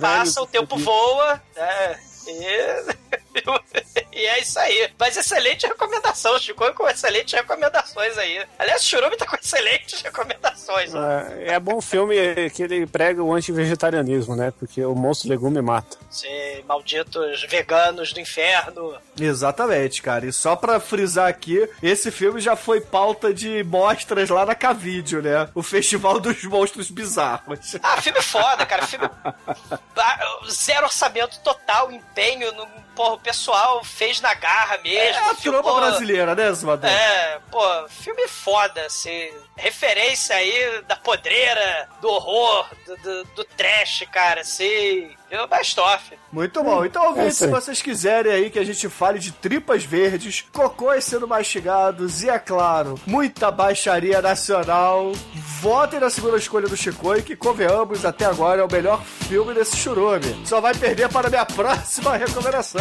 Passa, o tempo voa, né? E... e é isso aí. Mas excelente recomendação, Chico com excelentes recomendações aí. Aliás, o Churume tá com excelentes recomendações. É, é bom filme que ele prega o anti-vegetarianismo, né? Porque o monstro legume mata. Sim, malditos veganos do inferno. Exatamente, cara. E só pra frisar aqui, esse filme já foi pauta de mostras lá na Cavídeo, né? O Festival dos Monstros Bizarros. Ah, filme foda, cara. Filme. Ah, Zero orçamento total, empenho. No... Porra, pessoal fez na garra mesmo. É a filmou- trama brasileira, né, Zumador? É, pô, filme foda, assim. Referência aí da podreira, do horror, do, do, do trash, cara, assim. Eu Bastoff. Muito bom. Então, É ouvinte, isso se vocês quiserem aí que a gente fale de tripas verdes, cocôs sendo mastigados e, é claro, muita baixaria nacional, votem na segunda escolha do Chicoi, que, convenhamos, até agora é o melhor filme desse churume. Só vai perder para a minha próxima recomendação.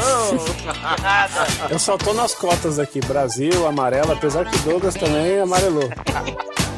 Nada. Eu só tô nas cotas aqui, Brasil, amarelo, apesar que Douglas também amarelou.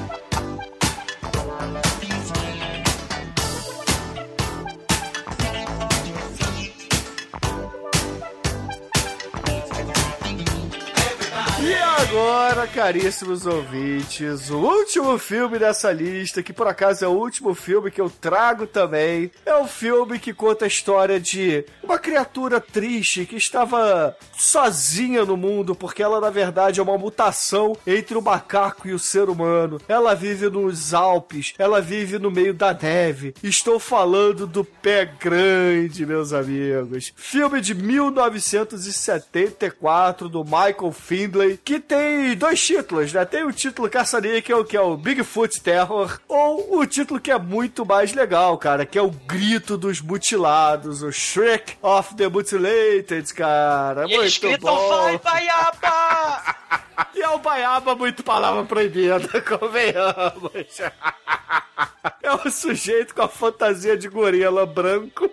agora, caríssimos ouvintes, o último filme dessa lista, que por acaso é o último filme que eu trago também, é um filme que conta a história de uma criatura triste que estava sozinha no mundo, porque ela na verdade é uma mutação entre o macaco e o ser humano. Ela vive nos Alpes, ela vive no meio da neve. Estou falando do Pé Grande, meus amigos. Filme de 1974 do Michael Findlay, que tem dois títulos, né? Tem o título caça-níquel, que é o Bigfoot Terror, ou o título que é muito mais legal, cara, que é o Grito dos Mutilados, o Shrek of the Mutilated, cara. E eles muito gritam, bom. vai, baiaba! E é o Baiaba muito palavra proibida, convenhamos. É o sujeito com a fantasia de gorila branco.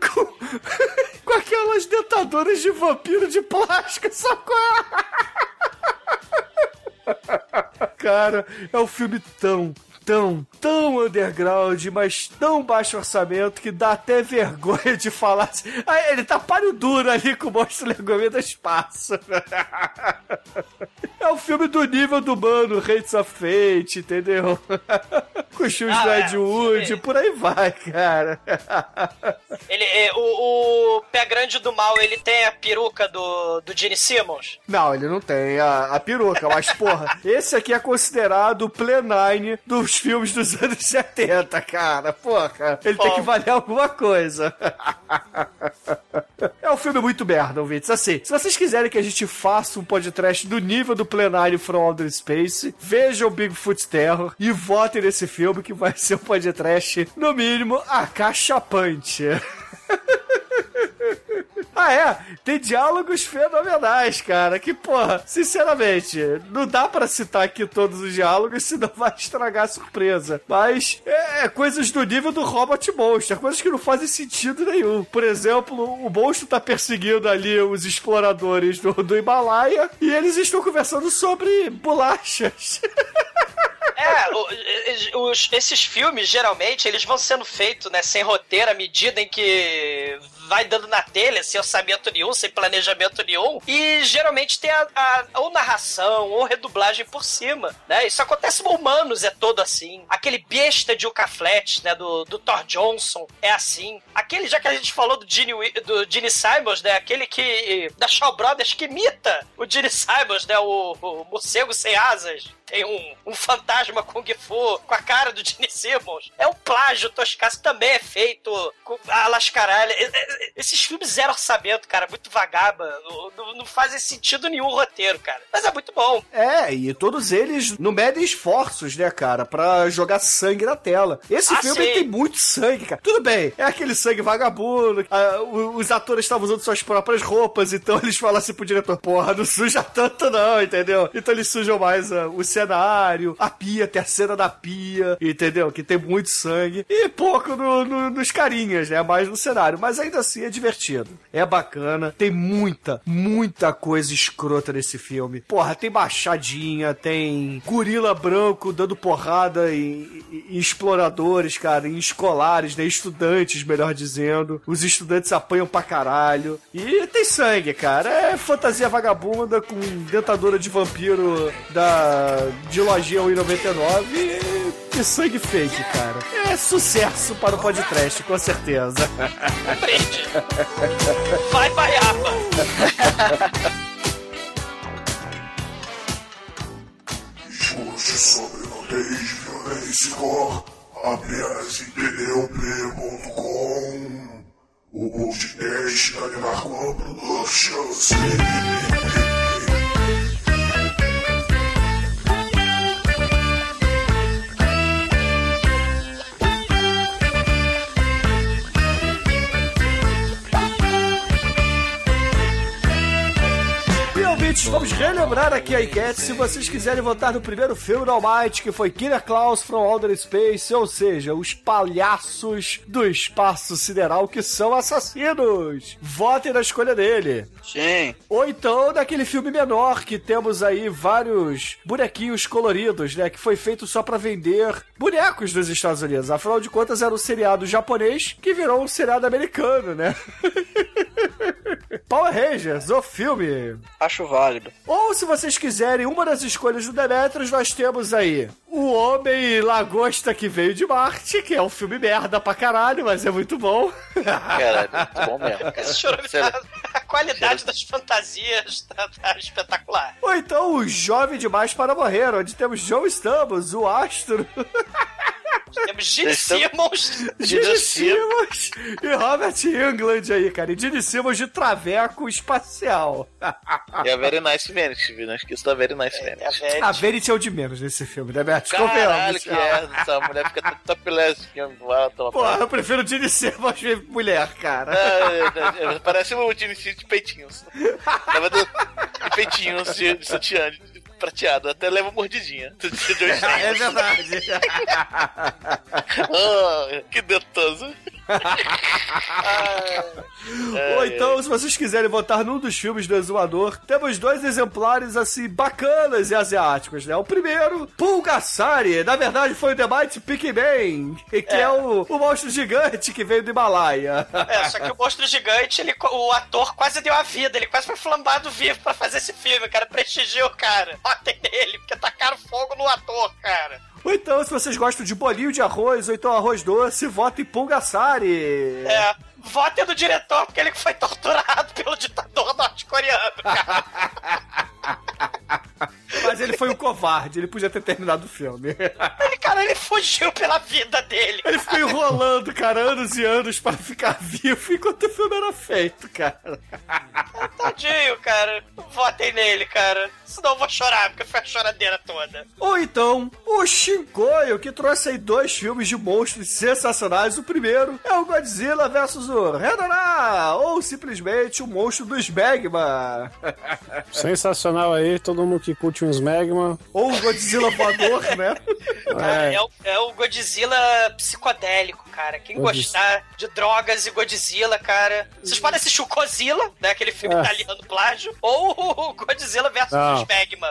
Com, com aquelas dentaduras de vampiro de plástico, socorro! Cara, é um filme tão, tão, tão underground, mas tão baixo orçamento que dá até vergonha de falar. assim. Ah, ele tá páreo duro ali com o monstro do espaço. É o filme do nível do mano, Hates of Fate, entendeu? com os filmes Ah, do é, Ed o Wood, por aí vai, cara. Ele, é, o, o Pé Grande do Mal, ele tem a peruca do, do Gene Simmons? Não, ele não tem a, a peruca, mas porra, esse aqui é considerado o Plenine dos filmes dos anos 70, cara. Porra, ele tem que valer alguma coisa. É um filme muito merda, ouvintes. Assim, se vocês quiserem que a gente faça um podcast do nível do Plenine from Outer Space, vejam Bigfoot Terror e votem nesse filme que vai ser um podcast, no mínimo, acachapante. Ah, é? Tem diálogos fenomenais, cara. Que, porra, sinceramente, não dá pra citar aqui todos os diálogos, senão vai estragar a surpresa. Mas é, é coisas do nível do Robot Monster, coisas que não fazem sentido nenhum. Por exemplo, o monstro tá perseguindo ali os exploradores do, do Himalaia e eles estão conversando sobre bolachas. É, os- esses filmes, geralmente, eles vão sendo feitos, né, sem roteiro, à medida em que vai dando na telha, sem orçamento nenhum, sem planejamento nenhum, e geralmente tem a, a- ou narração, ou redublagem por cima, né? Isso acontece com humanos, é todo assim. Aquele besta de Uka Flat, né, do, do Thor Johnson, é assim. Aquele, já que a gente falou do Gene, do Gene Simons, né, aquele que, da Shaw Brothers, que imita o Gene Simons, né, o, o morcego sem asas, tem um, um fantasma Kung Fu com a cara do Gene Simmons. É um plágio toscaço, também é feito com a lascaralha. Esses filmes zero orçamento, cara, muito vagaba. Não, não- fazem sentido nenhum o roteiro, cara. Mas é muito bom. É, e todos eles não medem esforços, né, cara, pra jogar sangue na tela. Esse Ah, filme tem muito sangue, cara. Tudo bem, é aquele sangue vagabundo, ah, os atores estavam usando suas próprias roupas, então eles falam assim pro diretor, porra, não suja tanto não, entendeu? Então eles sujam mais ah, o cenário, a pia, tem a cena da pia, entendeu? Que tem muito sangue, e pouco no- no- nos carinhas, né, mais no cenário. Mas ainda assim é divertido, é bacana, tem muita, muita coisa escrota nesse filme. Porra, tem baixadinha, tem gorila branco dando porrada em, em- em exploradores, cara, em escolares, né? Estudantes, melhor dizendo. Os estudantes apanham pra caralho. E tem sangue, cara. É fantasia vagabunda com dentadura de vampiro da de lojinha 1,99 e, e sangue fake, cara. É sucesso para o podcast, com certeza. Brinde. Vai, baiaba. Discute sobre nudez, violência e cor. O podcast da Narcoa Productions. Vamos relembrar aqui a enquete se vocês quiserem votar no primeiro filme do Almighty, que foi Killer Klaus from Outer Space, ou seja, os palhaços do espaço sideral que são assassinos. Votem na escolha dele. Sim. Ou então daquele filme menor que temos aí vários bonequinhos coloridos, né? Que foi feito só pra vender bonecos dos Estados Unidos. Afinal de contas, era um seriado japonês que virou um seriado americano, né? Power Rangers, o filme. Acho válido. Ou se vocês quiserem uma das escolhas do Demetrius, nós temos aí O Homem Lagosta que Veio de Marte, que é um filme merda pra caralho, mas é muito bom. Caralho, muito bom mesmo. A qualidade das fantasias tá, tá espetacular. Ou então O Jovem Demais para Morrer, onde temos Joe Stamos, o astro, Temos Gene Simmons. Gene Simmons e Robert England aí, cara. E Gene Simmons de traveco espacial. E a Very Nice Vanity, viu? Não esqueça da Very Nice É, Vanity. velho. A Verity é o de menos nesse filme, né, Beto? Caralho, que é. Essa mulher fica topless esse filme. Porra, eu prefiro Gene Simmons ver mulher, cara. É, é, é, parece o Tiny City de peitinhos. De, peitinhos de, de sutiã prateado. Até leva mordidinha. É verdade. Ah, que detoso. Ou então, se vocês quiserem votar num dos filmes do Exumador, temos dois exemplares, assim, bacanas e asiáticos, né? O primeiro, Pulgasari. Na verdade, foi o The Mighty Pigman, que é, o, o monstro gigante que veio do Himalaia. É, só que o monstro gigante, ele, o ator quase deu a vida, ele quase foi flambado vivo pra fazer esse filme, cara. Prestigiou o cara. Votem nele, porque tacaram fogo no ator, cara. Ou então, se vocês gostam de bolinho de arroz, ou então arroz doce, votem em Pungasari. É. Votem no diretor, porque ele foi torturado pelo ditador norte-coreano, cara. Mas ele foi um covarde, ele podia ter terminado o filme. Ele, cara, ele fugiu pela vida dele. Ele ficou enrolando, cara, anos e anos para ficar vivo enquanto o filme era feito, cara. Tadinho, cara. Votem nele, cara. Senão eu vou chorar, porque foi a choradeira toda. Ou então, o Shinkoio, que trouxe aí dois filmes de monstros sensacionais. O primeiro é o Godzilla vs o Hedorah, ou simplesmente o monstro do Smegma. Sensacional aí, todo mundo que curte um Smegma. Ou o Godzilla voador, né? Cara, É. é, o, é o Godzilla psicodélico, cara. Quem Godzilla. gostar de drogas e Godzilla, cara. Vocês podem assistir o Godzilla, né? Aquele filme É. italiano plágio. Ou o Godzilla versus Não.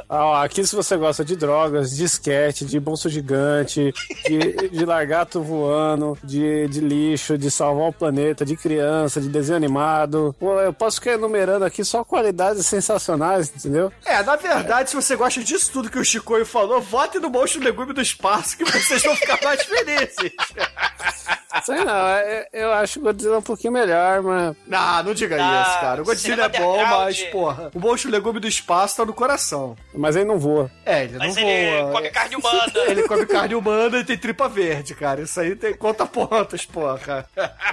Ah, ó, aqui se você gosta de drogas, de esquete, de monstro gigante, de, de largato voando, de, de lixo, de salvar o planeta, de criança, de desenho animado. Pô, eu posso ficar enumerando aqui só qualidades sensacionais, entendeu? É, na verdade, se você gosta disso tudo que o Chicoio falou, vote no monstro legume do espaço que vocês vão ficar mais felizes. Sei não, é- eu acho o Godzilla um pouquinho melhor, mas. Não, não diga Ah, isso, cara. O Godzilla é bom, mas, porra, o monstro legume do espaço tá no coração. Mas ele não voa. É, ele Mas não ele voa. come carne humana. Ele come carne humana e tem tripa verde, cara. Isso aí tem conta pontas, porra.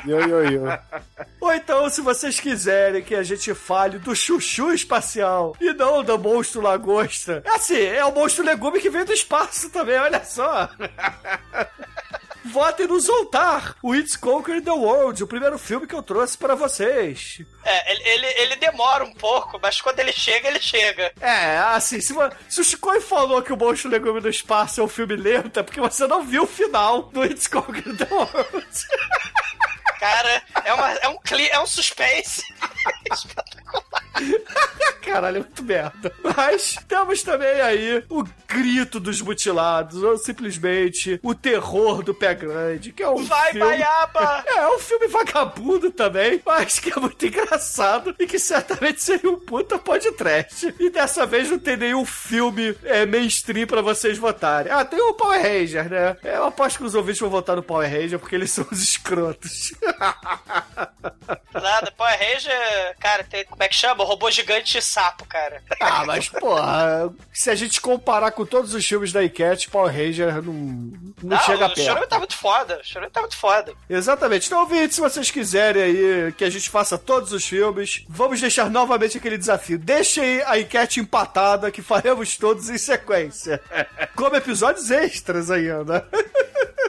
Yo, yo, yo. Ou então, se vocês quiserem que a gente fale do chuchu espacial e não do monstro lagosta. É assim, é o monstro legume que veio do espaço também, olha só. Votem no Zoltar, o It's Conquer the World, o primeiro filme que eu trouxe para vocês. É, ele, ele, ele demora um pouco, mas quando ele chega, ele chega. É, assim, se, se o Chicoi falou que o Monstro Legume do Espaço é um filme lento, é porque você não viu o final do It's Conquer the World. Cara, é, uma, é um cli, é um suspense. Caralho, é muito merda. Mas temos também aí o grito dos mutilados, ou simplesmente o terror do pé grande, que é um Vai, filme... Baiaba! É, é um filme vagabundo também, mas que é muito engraçado e que certamente seria um puta podcast. E dessa vez não tem nenhum filme é, mainstream pra vocês votarem. Ah, tem o Power Ranger, né? Eu aposto que os ouvintes vão votar no Power Ranger porque eles são os escrotos. Nada, Power Ranger, cara, tem, como é que chama? Robô gigante e sapo, cara. Ah, mas porra, se a gente comparar com todos os filmes da Enquete, Power Ranger não, não, chega o perto. Chorão tá muito foda. O Chorão tá muito foda. Exatamente. Então, ouvintes, se vocês quiserem aí que a gente faça todos os filmes, vamos deixar novamente aquele desafio. Deixem a enquete empatada que faremos todos em sequência. Como episódios extras ainda.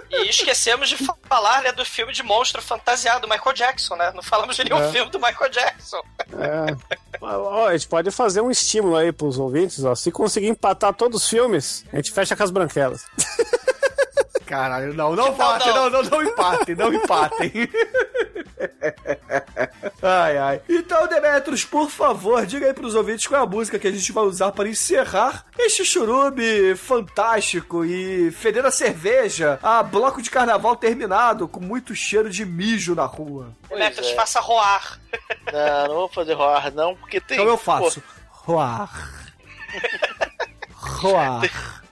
E esquecemos de falar, né, do filme de monstro fantasiado do Michael Jackson, né? Não falamos de nenhum É. filme do Michael Jackson. É. Ó, a gente pode fazer um estímulo aí pros ouvintes, ó. Se conseguir empatar todos os filmes, a gente fecha com as branquelas. Caralho, não, não empatem, não, não? não, empatem, não empatem. Ai, ai. Então, Demetrios, por favor, diga aí pros ouvintes qual é a música que a gente vai usar para encerrar este churume fantástico e fedendo a cerveja, a bloco de carnaval terminado com muito cheiro de mijo na rua. Pois Demetrius, é. faça roar. Não, não vou fazer horror, não, porque tem. Então eu faço. Roar. Roar.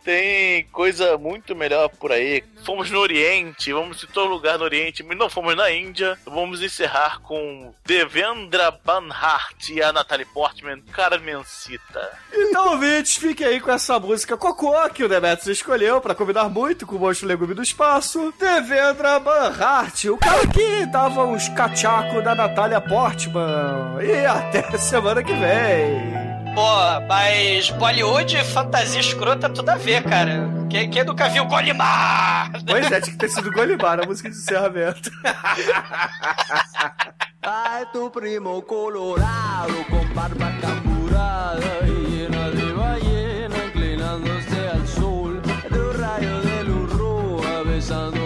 Tem coisa muito melhor por aí. Fomos no Oriente, vamos em todo lugar no Oriente, mas não fomos na Índia. Vamos encerrar com Devendra Banhart e a Natalie Portman, Carmencita. Então, ouvintes, fiquem aí com essa música Cocô que o Demetrius escolheu pra combinar muito com o Monstro Legume do Espaço. Devendra Banhart, o cara que dava uns cachacos da Natália Portman. E até semana que vem. Pô, mas Bollywood e fantasia escrota tudo a ver, cara. Quem, quem nunca viu Golimar? Pois é, tinha que ter sido Golimar, a música de encerramento. Ay, tu primo colorado con barba camburada llena de ballena inclinándose al sol. De un rayo de luz roja besando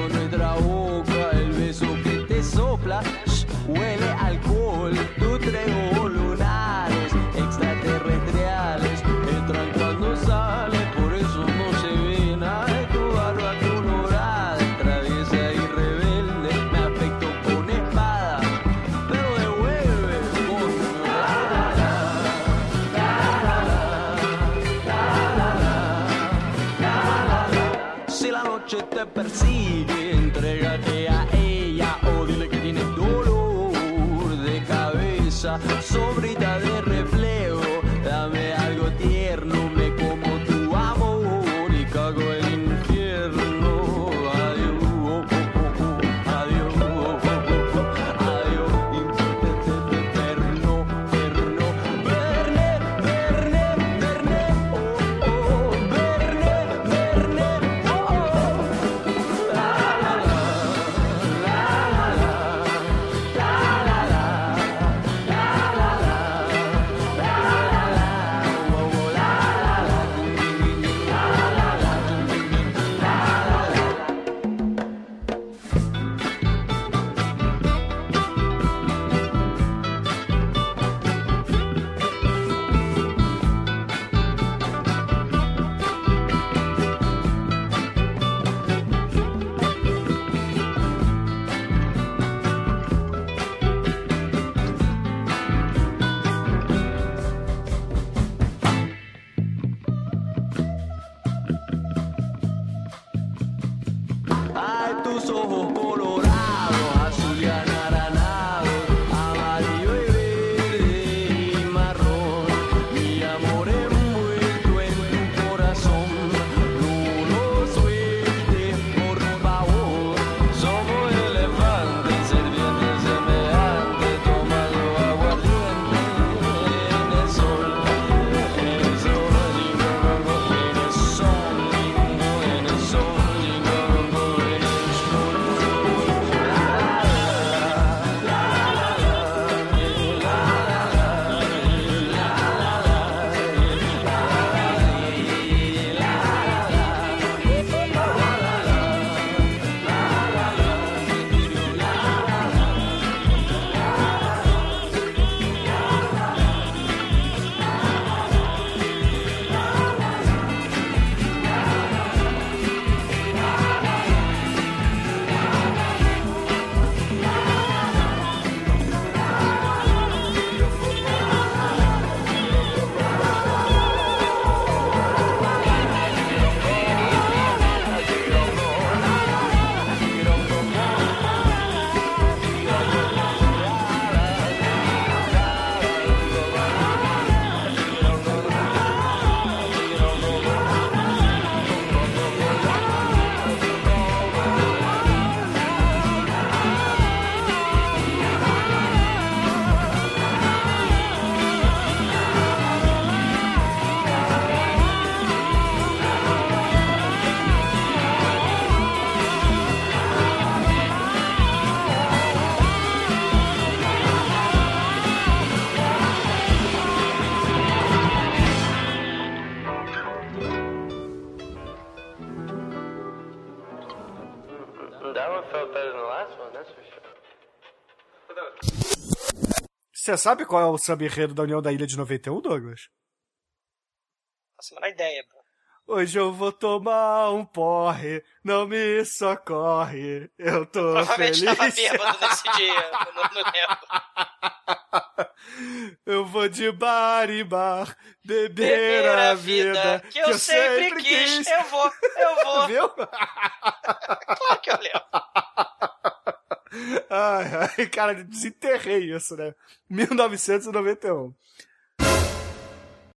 Você sabe qual é o samba-enredo da União da Ilha de 91, Douglas? Não é ideia, pô. Hoje eu vou tomar um porre, não me socorre, eu tô Provavelmente feliz. tava bêbado nesse dia, eu não, não lembro. Eu vou de bar em bar, beber, Beber a vida, que eu, sempre, quis. Eu vou, eu vou. Viu? Claro que eu lembro. Ai, ai, cara, desenterrei isso, né? 1991.